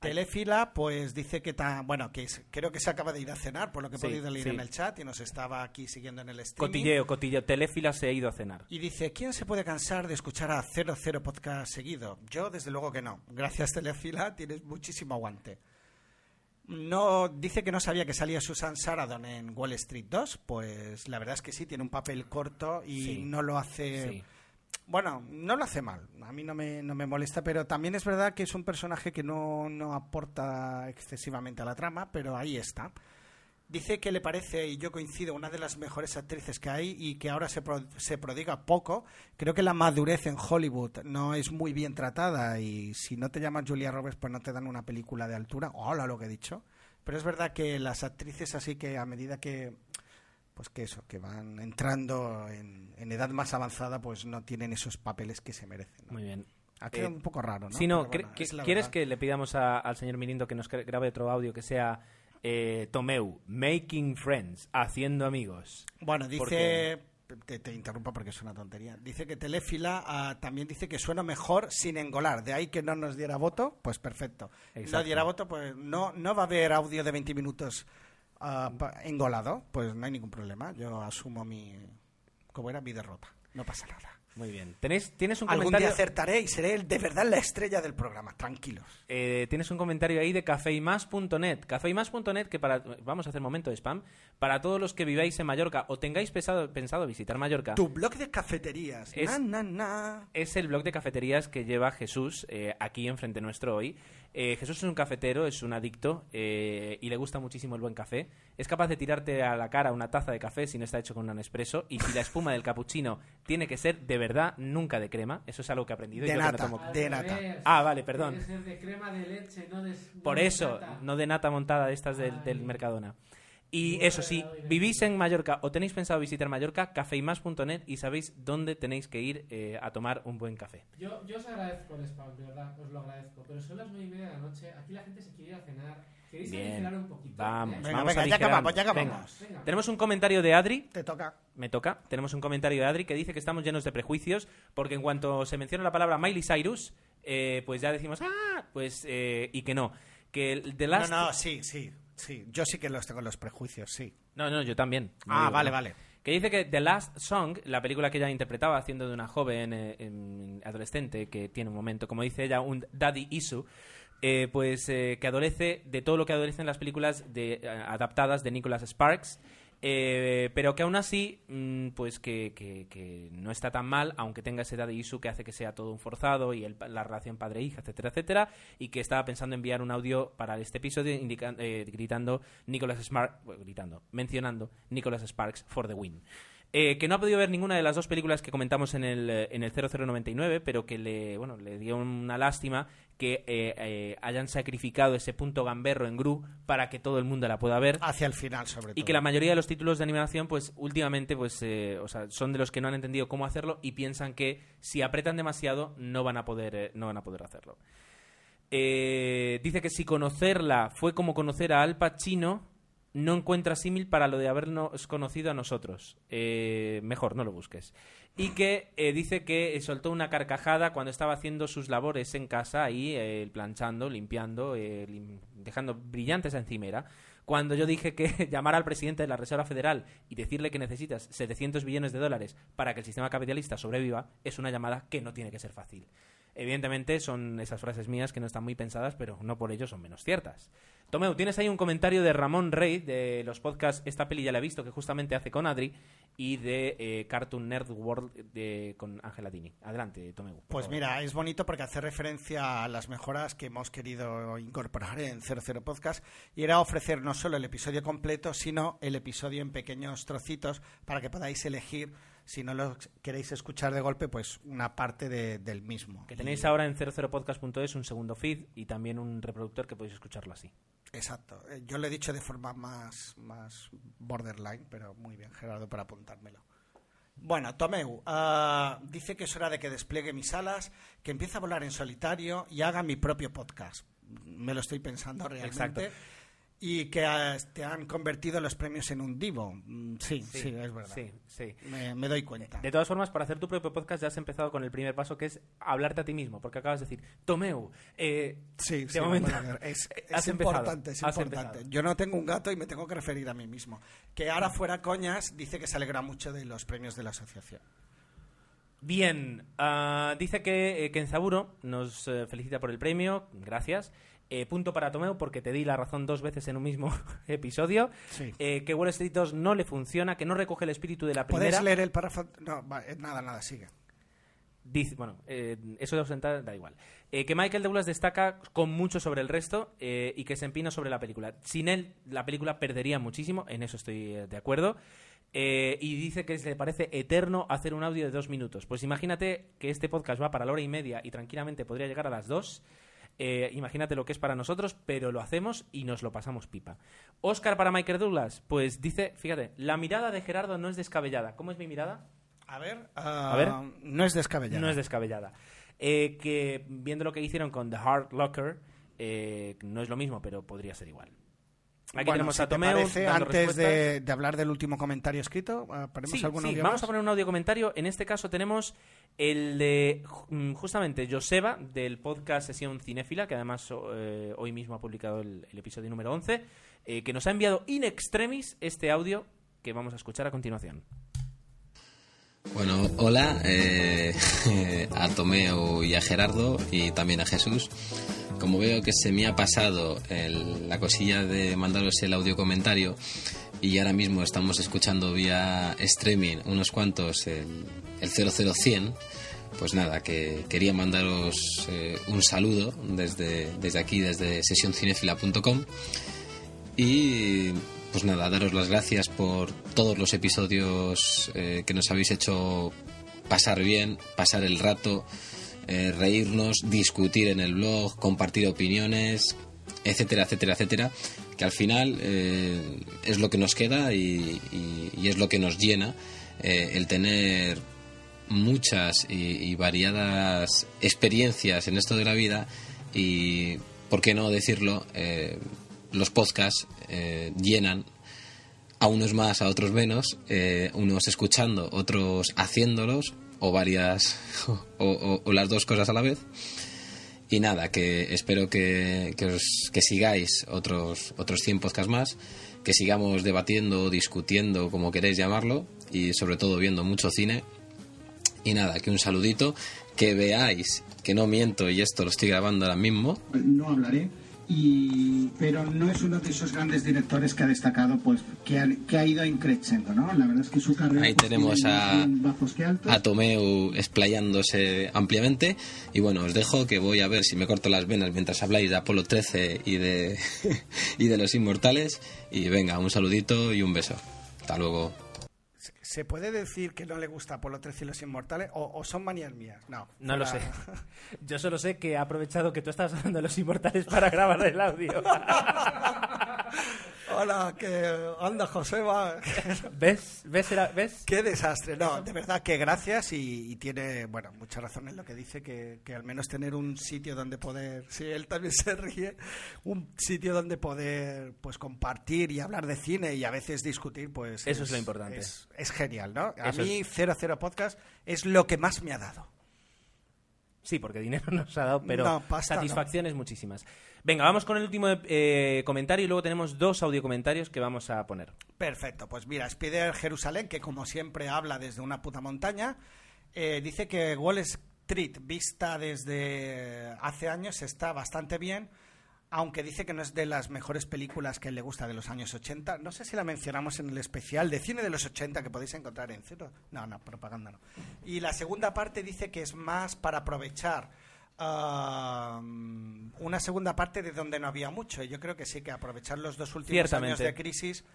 Telefila, pues dice que ta- bueno, que es- creo que se acaba de ir a cenar, por lo que he Sí, podido leer sí. en el chat y nos estaba aquí siguiendo en el streaming. Cotilleo, cotilleo. Telefila se ha ido a cenar. Y dice, ¿quién se puede cansar de escuchar a 00 podcast seguido? Yo, desde luego que no. Gracias, Telefila, tienes muchísimo aguante. No, dice que no sabía que salía Susan Sarandon en Wall Street 2. Pues la verdad es que sí, tiene un papel corto y Sí. no lo hace... Sí. Bueno, no lo hace mal. A mí no me, no me molesta, pero también es verdad que es un personaje que no, no aporta excesivamente a la trama, pero ahí está. Dice que le parece, y yo coincido, una de las mejores actrices que hay y que ahora se, pro- se prodiga poco. Creo que la madurez en Hollywood no es muy bien tratada y si no te llamas Julia Roberts, pues no te dan una película de altura. Hola, lo que he dicho. Pero es verdad que las actrices así que a medida que pues que eso, que van entrando en, en edad más avanzada, pues no tienen esos papeles que se merecen. ¿no? Muy bien. Ha quedado Eh, un poco raro, ¿no? Si no, bueno, ¿quieres verdad. que le pidamos a- al señor Mirindo que nos gra- grabe otro audio que sea eh, Tomeu, Making Friends, haciendo amigos? Bueno, dice. Porque- Te, te interrumpo porque es una tontería. Dice que Telefila ah, también dice que suena mejor sin engolar. De ahí que no nos diera voto, pues perfecto. No Exacto. diera voto, pues no, no va a haber audio de 20 minutos pa- engolado. Pues no hay ningún problema. Yo asumo mi. como era mi derrota. No pasa nada. Muy bien. ¿Tenés, ¿Tienes un Algún comentario? día acertaré y seré el- de verdad la estrella del programa. Tranquilos. Eh, tienes un comentario ahí de cafeimas.net. Cafeimas.net, que para. Vamos a hacer momento de spam. Para todos los que viváis en Mallorca o tengáis pesado- pensado visitar Mallorca. Tu blog de cafeterías. Es- Na, na, na. Es el blog de cafeterías que lleva Jesús eh, aquí enfrente nuestro hoy. Eh, Jesús es un cafetero, es un adicto eh, y le gusta muchísimo el buen café. Es capaz de tirarte a la cara una taza de café si no está hecho con un espresso. Y si la espuma del cappuccino tiene que ser de verdad, nunca de crema. Eso es algo que he aprendido. y De yo que no nata, tomo- de nata. Ah, vale, perdón. Tiene que ser de crema de leche, no de... Por no de eso, nata. no de nata montada de estas del, del Mercadona. Y eso sí, vivís en Mallorca o tenéis pensado visitar Mallorca, cafeimas.net y sabéis dónde tenéis que ir eh, a tomar un buen café. Yo, yo os agradezco el spam, de verdad, os lo agradezco. Pero son las nueve y media de la noche, aquí la gente se quiere ir a cenar. ¿Queréis Bien, aligerar un poquito? vamos. Venga, vamos venga, ya aligerando. acabamos, ya acabamos. Venga. Venga. Tenemos un comentario de Adri. Te toca. Me toca. Tenemos un comentario de Adri que dice que estamos llenos de prejuicios porque en cuanto se menciona la palabra Miley Cyrus, eh, pues ya decimos, ah, pues, eh, y que no. Que el The Last... No, no, sí, sí, sí. Yo sí que los tengo los prejuicios, sí. No, no, yo también. Ah, digo vale, no. vale. Que dice que The Last Song, la película que ella interpretaba haciendo de una joven eh, em, adolescente que tiene un momento, como dice ella, un daddy issue, eh, pues eh, que adolece de todo lo que adolecen las películas de, adaptadas de Nicholas Sparks. Eh, pero que aún así, mm, pues que, que- que no está tan mal, aunque tenga ese daddy issue que hace que sea todo un forzado y el- la relación padre-hija, etcétera, etcétera, y que estaba pensando enviar un audio para este episodio indica- eh, gritando Nicholas Sparks, gritando, mencionando Nicholas Sparks for the win. Eh, que no ha podido ver ninguna de las dos películas que comentamos en el, eh, en el 0099, pero que le, bueno, le dio una lástima que eh, eh, hayan sacrificado ese punto gamberro en Gru para que todo el mundo la pueda ver. Hacia el final, sobre Y todo. que la mayoría de los títulos de animación, pues últimamente, pues, o sea, son de los que no han entendido cómo hacerlo y piensan que si apretan demasiado no van a poder, no van a poder hacerlo. Eh, dice que si conocerla fue como conocer a Al Pacino, no encuentra símil para lo de habernos conocido a nosotros. Eh, mejor, no lo busques. Y que eh, dice que eh, soltó una carcajada cuando estaba haciendo sus labores en casa, ahí eh, planchando, limpiando, lim- dejando brillante esa encimera. Cuando yo dije que [LAUGHS] llamar al presidente de la Reserva Federal y decirle que necesitas 700 billones de dólares para que el sistema capitalista sobreviva, es una llamada que no tiene que ser fácil. Evidentemente son esas frases mías que no están muy pensadas, pero no por ello son menos ciertas. Tomeu, tienes ahí un comentario de Ramón Rey de los podcasts Esta peli ya la he visto, que justamente hace con Adri, y de eh, Cartoon Nerd World de, con Ángela Dini. Adelante, Tomeu. Pues favor. mira, es bonito porque hace referencia a las mejoras que hemos querido incorporar en 00 Podcast y era ofrecer no solo el episodio completo, sino el episodio en pequeños trocitos para que podáis elegir, si no lo queréis escuchar de golpe, pues una parte de- del mismo. Que tenéis ahora en 00podcast.es un segundo feed y también un reproductor que podéis escucharlo así. Exacto. Eh, Yo lo he dicho de forma más, más borderline, pero muy bien, Gerardo, para apuntármelo. Bueno, Tomeu ah, dice que es hora de que despliegue mis alas, que empiece a volar en solitario y haga mi propio podcast. Me lo estoy pensando realmente. Exacto. Y que ah, te han convertido los premios en un divo. Mm, Sí, sí, es verdad. Sí, sí. Me, me doy cuenta. De todas formas, para hacer tu propio podcast ya has empezado con el primer paso, que es hablarte a ti mismo, porque acabas de decir, Tomeu, eh, Sí, de sí, momento, bueno, es, [LAUGHS] importante, es importante. Yo no tengo un gato y me tengo que referir a mí mismo. Que ahora fuera coñas, dice que se alegra mucho de los premios de la asociación. Bien, ah, dice que eh, Kenzaburo nos eh, felicita por el premio, gracias. Eh, punto para Tomeu porque te di la razón dos veces en un mismo [LAUGHS] episodio. Sí. Eh, que Wall Street 2 no le funciona, que no recoge el espíritu de la primera. ¿Puedes leer el párrafo? No, va, eh, nada, nada, sigue. Dice, bueno, eh, eso de ausentar da igual. Que Michael Douglas destaca con mucho sobre el resto eh, y que se empina sobre la película. Sin él, la película perdería muchísimo, en eso estoy de acuerdo. Eh, y dice que le parece eterno hacer un audio de dos minutos. Pues imagínate que este podcast va para la hora y media y tranquilamente podría llegar a las dos. Eh, imagínate lo que es para nosotros, pero lo hacemos y nos lo pasamos pipa. Oscar para Michael Douglas, pues dice, fíjate, la mirada de Gerardo no es descabellada. ¿Cómo es mi mirada? A ver, A ver. ah, no es descabellada. No es descabellada. Eh, que viendo lo que hicieron con The Hard Locker, eh, no es lo mismo, pero podría ser igual. Aquí Bueno, tenemos si a te Tomeu parece, antes de, de hablar del último comentario escrito, ah, ¿ponemos Sí, algún sí, audio vamos más? a poner un audio comentario. En este caso tenemos el de mm, justamente Joseba del podcast Sesión Cinéfila, que además eh, hoy mismo ha publicado el, el episodio número 11, eh, que nos ha enviado in extremis este audio que vamos a escuchar a continuación. Bueno, hola eh, [LAUGHS] a Tomeo y a Gerardo y también a Jesús. Como veo que se me ha pasado el- la cosilla de mandaros el audio comentario y ahora mismo estamos escuchando vía streaming unos cuantos el, el 00100, pues nada, que quería mandaros eh, un saludo desde, desde aquí, desde sesioncinefila.com y pues nada, daros las gracias por todos los episodios eh, que nos habéis hecho pasar bien, pasar el rato, eh, reírnos, discutir en el blog, compartir opiniones, etcétera, etcétera, etcétera, que al final eh, es lo que nos queda y, es lo que nos llena eh, el tener muchas y, variadas experiencias en esto de la vida y, ¿por qué no decirlo? Los podcasts llenan a unos más, a otros menos, unos escuchando, otros haciéndolos, o varias, o, o- o las dos cosas a la vez. Y nada, que espero que, que, os- que sigáis otros, otros 100 podcasts más, que sigamos debatiendo, discutiendo, como queréis llamarlo, y sobre todo viendo mucho cine. Y nada, que un saludito, que veáis que no miento y esto lo estoy grabando ahora mismo, no hablaré y pero no es uno de esos grandes directores que ha destacado pues que ha, que ha ido increciendo no la verdad es que su carrera Ahí pues, tenemos a- a Tomeu explayándose ampliamente. Y bueno, os dejo que voy a ver si me corto las venas mientras habláis de Apolo 13 y de, [LAUGHS] y de los inmortales. Y venga, un saludito y un beso. Hasta luego. ¿Se puede decir que no le gusta Apolo 13 y los Inmortales? ¿O, o son manías mías? No. No lo sé. [LAUGHS] Yo solo sé que ha aprovechado que tú estabas hablando de los inmortales para grabar el audio. [LAUGHS] Hola, que anda Joseba. [LAUGHS] ¿Ves? ¿Ves? Era- ¿Ves? Qué desastre. No, de verdad que gracias y, y tiene, bueno, mucha razón en lo que dice, que, que al menos tener un sitio donde poder, sí, él también se ríe, un sitio donde poder, pues, compartir y hablar de cine y a veces discutir, pues... Eso es lo importante. Es, es genial, ¿no? A Eso mí, 00 Podcast es lo que más me ha dado. Sí, porque dinero [LAUGHS] nos ha dado, pero No, pasta no. satisfacciones muchísimas. Venga, vamos con el último eh, comentario y luego tenemos dos audio comentarios que vamos a poner. Perfecto, pues mira, Spider Jerusalén, que como siempre habla desde una puta montaña, eh, dice que Wall Street, vista desde hace años, está bastante bien, aunque dice que no es de las mejores películas que le gusta de los años 80. No sé si la mencionamos en el especial de cine de los 80 que podéis encontrar en cero. No, no, propaganda no. Y la segunda parte dice que es más para aprovechar ah, una segunda parte de donde no había mucho. Y Yo creo que sí, que aprovechar los dos últimos años de crisis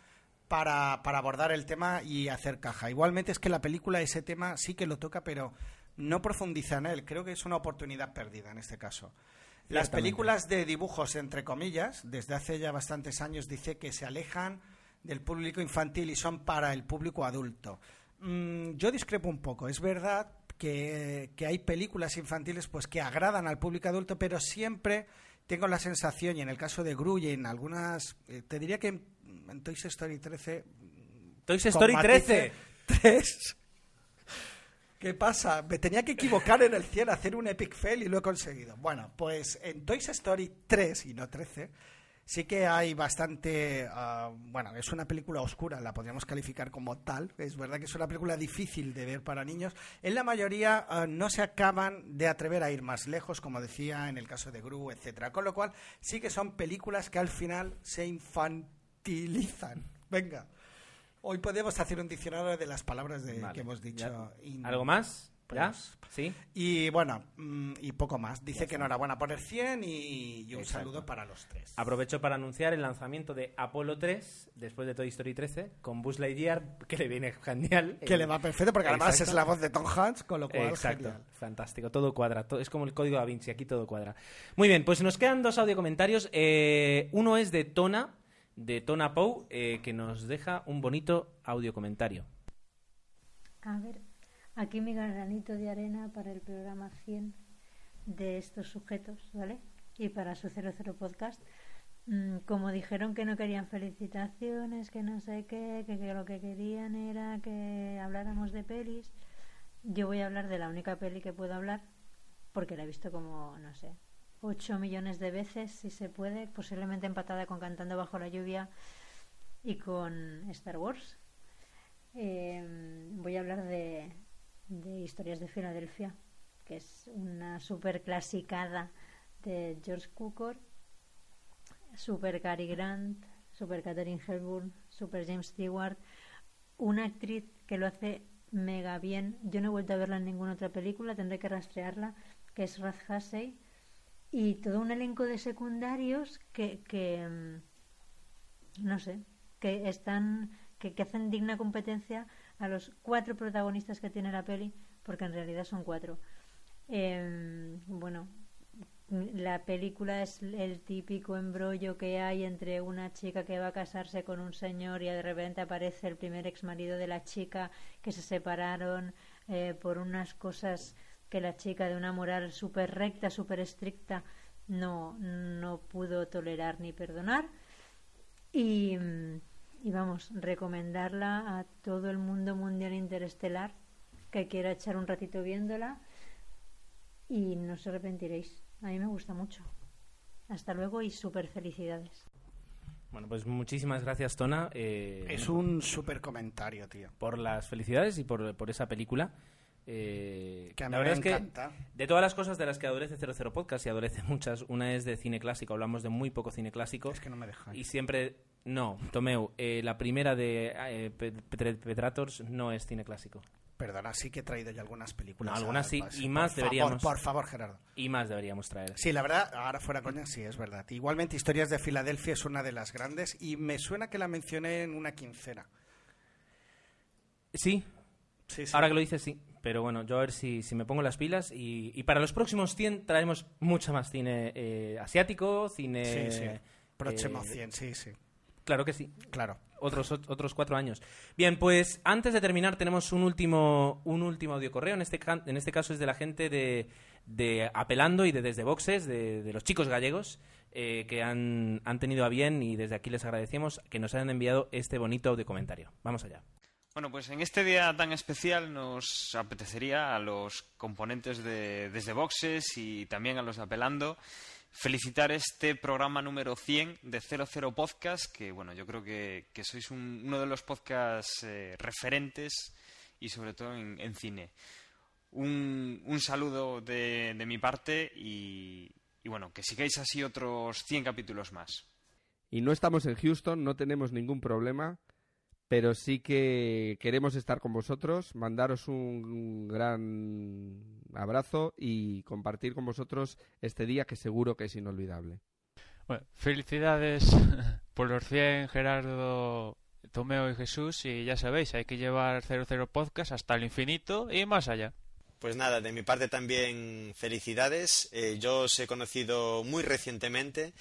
para, para abordar el tema y hacer caja. Igualmente es que la película ese tema sí que lo toca, pero no profundiza en él. Creo que es una oportunidad perdida en este caso. Las películas de dibujos, entre comillas, desde hace ya bastantes años dice que se alejan del público infantil y son para el público adulto. Mm, yo discrepo un poco. Es verdad que, que hay películas infantiles pues que agradan al público adulto, pero siempre tengo la sensación, y en el caso de Gru y en algunas, eh, te diría que en, en Toy Story 13... Toy Story matices 13. 3. [LAUGHS] ¿Qué pasa? Me tenía que equivocar en el 100, hacer un epic fail y lo he conseguido. Bueno, pues en Toy Story 3 y no 13 sí que hay bastante... ah, bueno, es una película oscura, la podríamos calificar como tal. Es verdad que es una película difícil de ver para niños. En la mayoría ah, no se acaban de atrever a ir más lejos, como decía en el caso de Gru, etcétera. Con lo cual sí que son películas que al final se infantilizan. Venga. Hoy podemos hacer un diccionario de las palabras de, Vale, que hemos dicho. in- ¿Algo más? ¿Ya? Pues, ¿Sí? Y bueno, mm, y poco más. Dice que enhorabuena por el 100 y, y un Exacto. saludo para los tres. Aprovecho para anunciar el lanzamiento de Apolo 3 después de Toy Story 13 con Buzz Lightyear, que le viene genial. Que le va perfecto porque además es la voz de Tom Hanks, con lo cual Exacto, genial. fantástico, todo cuadra, todo- es como el código da Vinci, aquí todo cuadra. Muy bien, pues nos quedan dos audio comentarios. Eh, uno es de Tona, de Tona Pou, eh, que nos deja un bonito audio comentario. A ver, aquí mi granito de arena para el programa 100 de estos sujetos, ¿vale? Y para su 00 podcast. Mm, Como dijeron que no querían felicitaciones, que no sé qué, que, que lo que querían era que habláramos de pelis, yo voy a hablar de la única peli que puedo hablar, porque la he visto como, no sé, 8 millones de veces, si se puede, posiblemente empatada con Cantando bajo la lluvia y con Star Wars. Eh, voy a hablar de, de Historias de Filadelfia, que es una super clasicada de George Cukor, super Cary Grant, super Catherine Hepburn, super James Stewart, una actriz que lo hace mega bien. Yo no he vuelto a verla en ninguna otra película, tendré que rastrearla, que es Raz Hussey, y todo un elenco de secundarios que, que mm, no sé, que están que, que hacen digna competencia a los cuatro protagonistas que tiene la peli, porque en realidad son cuatro. Eh, bueno, la película es el típico embrollo que hay entre una chica que va a casarse con un señor y de repente aparece el primer ex marido de la chica que se separaron eh, por unas cosas que la chica de una moral súper recta, súper estricta no, no pudo tolerar ni perdonar. Y, y vamos, recomendarla a todo el mundo mundial interestelar que quiera echar un ratito viéndola y no os arrepentiréis. A mí me gusta mucho. Hasta luego y súper felicidades. Bueno, pues muchísimas gracias, Tona. eh, Es un super comentario, tío. por las felicidades y por, por esa película. Eh, Que a mí la me verdad es que encanta. de todas las cosas de las que adolece 00 Podcast y adolece muchas, una es de cine clásico, hablamos de muy poco cine clásico. Es que no me dejan. Y siempre, no, Tomeu, eh, la primera de eh, Pe- Pe- Petrators no es cine clásico. Perdona, sí que he traído ya algunas películas. No, algunas al sí, y más por deberíamos. Favor, por favor, Gerardo. Y más deberíamos traer. Sí, la verdad, ahora fuera coña, sí, es verdad. Igualmente, Historias de Filadelfia es una de las grandes y me suena que la mencioné en una quincena. Sí. Sí, sí. Ahora que lo dices, sí. Pero bueno, yo a ver si, si me pongo las pilas. Y, y para los próximos 100 traemos mucho más cine eh, asiático, cine. Sí, sí. Próximo eh, 100, sí, sí. Claro que sí. Claro. Otros, ot- otros cuatro años. Bien, pues antes de terminar tenemos un último, un último audio correo. En este, en este caso es de la gente de, de Apelando y de Desde Boxes, de, de los chicos gallegos, eh, que han, han tenido a bien y desde aquí les agradecemos que nos hayan enviado este bonito audio comentario. Vamos allá. Bueno, pues en este día tan especial nos apetecería a los componentes de Desde Boxes y también a los de Apelando felicitar este programa número 100 de 00 Podcast, que bueno, yo creo que, que sois un- uno de los podcasts eh, referentes y sobre todo en, cine. Un, un saludo de, de mi parte y, y bueno, que sigáis así otros 100 capítulos más. Y no estamos en Houston, no tenemos ningún problema, pero sí que queremos estar con vosotros, mandaros un gran abrazo y compartir con vosotros este día que seguro que es inolvidable. Bueno, felicidades [LAUGHS] por los 100, Gerardo, Tomeo y Jesús. Y ya sabéis, hay que llevar 00 Podcast hasta el infinito y más allá. Pues nada, de mi parte también felicidades. Eh, yo os he conocido muy recientemente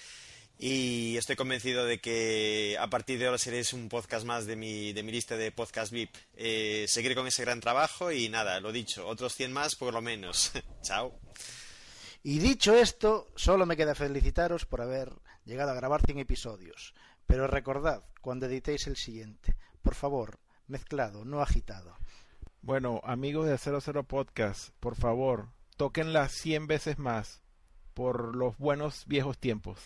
y estoy convencido de que a partir de ahora seréis un podcast más de mi, de mi lista de podcast VIP. Eh, seguiré con ese gran trabajo y nada, lo dicho, otros 100 más por lo menos. [LAUGHS] Chao. Y dicho esto, solo me queda felicitaros por haber llegado a grabar 100 episodios. Pero recordad, cuando editéis el siguiente, por favor, mezclado, no agitado. Bueno, amigos de 00 Podcast, por favor, tóquenla 100 veces más por los buenos viejos tiempos.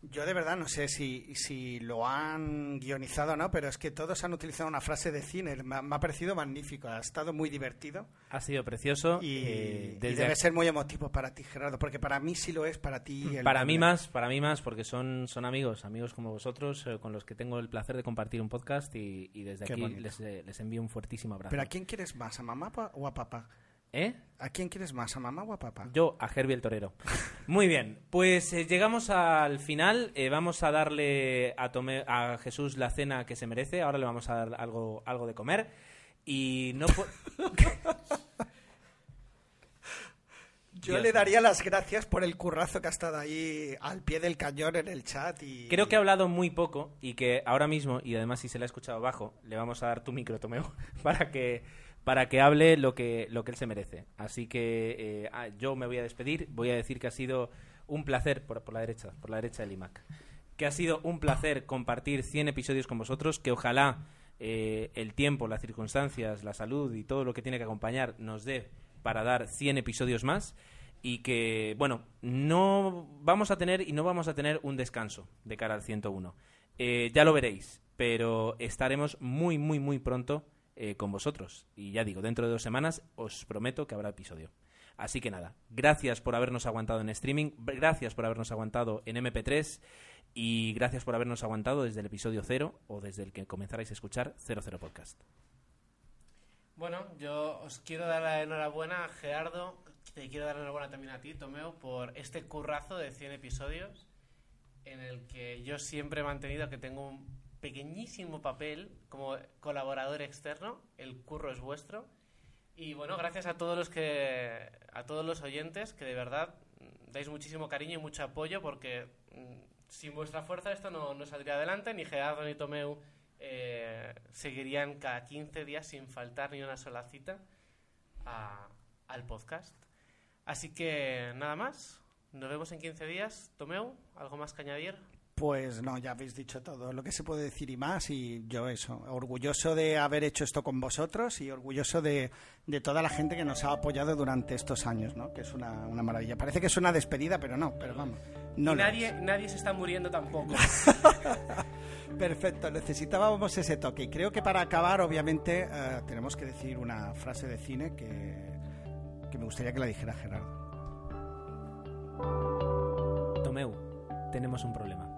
Yo de verdad no sé si, si lo han guionizado o no, pero es que todos han utilizado una frase de cine. Me ha, me ha parecido magnífico, ha estado muy divertido. Ha sido precioso. Y, eh, y debe ser muy emotivo para ti, Gerardo, porque para mí sí lo es, para ti. el Para mí más, para mí más, porque son, son amigos, amigos como vosotros, eh, con los que tengo el placer de compartir un podcast y, y desde Qué aquí les, eh, les envío un fuertísimo abrazo. ¿Pero a quién quieres más, a mamá o a papá? ¿Eh? ¿A quién quieres más, a mamá o a papá? Yo, a Herbie el torero. [LAUGHS] Muy bien, pues eh, llegamos al final. Eh, vamos a darle a, Tome- a Jesús la cena que se merece. Ahora le vamos a dar algo, algo de comer. Y no [LAUGHS] Yo Dios le daría las gracias por el currazo que ha estado ahí al pie del cañón en el chat y... Creo que ha hablado muy poco y que ahora mismo, y además si se le ha escuchado bajo, le vamos a dar tu micro, Tomeo, [LAUGHS] para que, para que hable lo que, lo que él se merece. Así que eh, ah, yo me voy a despedir. Voy a decir que ha sido un placer, por, por la derecha, por la derecha del iMac, que ha sido un placer compartir 100 episodios con vosotros, que ojalá eh, el tiempo, las circunstancias, la salud y todo lo que tiene que acompañar nos dé para dar 100 episodios más y que, bueno, no vamos a tener y no vamos a tener un descanso de cara al 101. Eh, ya lo veréis, pero estaremos muy, muy, muy pronto eh, con vosotros. Y ya digo, dentro de dos semanas os prometo que habrá episodio. Así que nada, gracias por habernos aguantado en streaming, gracias por habernos aguantado en MP3 y gracias por habernos aguantado desde el episodio 0 o desde el que comenzarais a escuchar 00 Podcast. Bueno, yo os quiero dar la enhorabuena Gerardo, te quiero dar la enhorabuena también a ti, Tomeo, por este currazo de 100 episodios en el que yo siempre he mantenido que tengo un pequeñísimo papel como colaborador externo, el curro es vuestro. Y bueno, gracias a todos los que a todos los oyentes que de verdad dais muchísimo cariño y mucho apoyo porque mm, sin vuestra fuerza esto no, no saldría adelante, ni Gerardo ni Tomeu eh, seguirían cada 15 días sin faltar ni una sola cita al podcast. Así que nada más, nos vemos en 15 días. Tomeu, ¿algo más que añadir? Pues no, ya habéis dicho todo lo que se puede decir y más. Y yo eso, orgulloso de haber hecho esto con vosotros y orgulloso de, de toda la gente que nos ha apoyado durante estos años, ¿no? Que es una, una maravilla. Parece que es una despedida, pero no, pero vamos. No Y lo nadie, nadie se está muriendo tampoco. [LAUGHS] Perfecto, necesitábamos ese toque. Y creo que para acabar, obviamente, eh, tenemos que decir una frase de cine que, que me gustaría que la dijera Gerardo. Tomeu, tenemos un problema.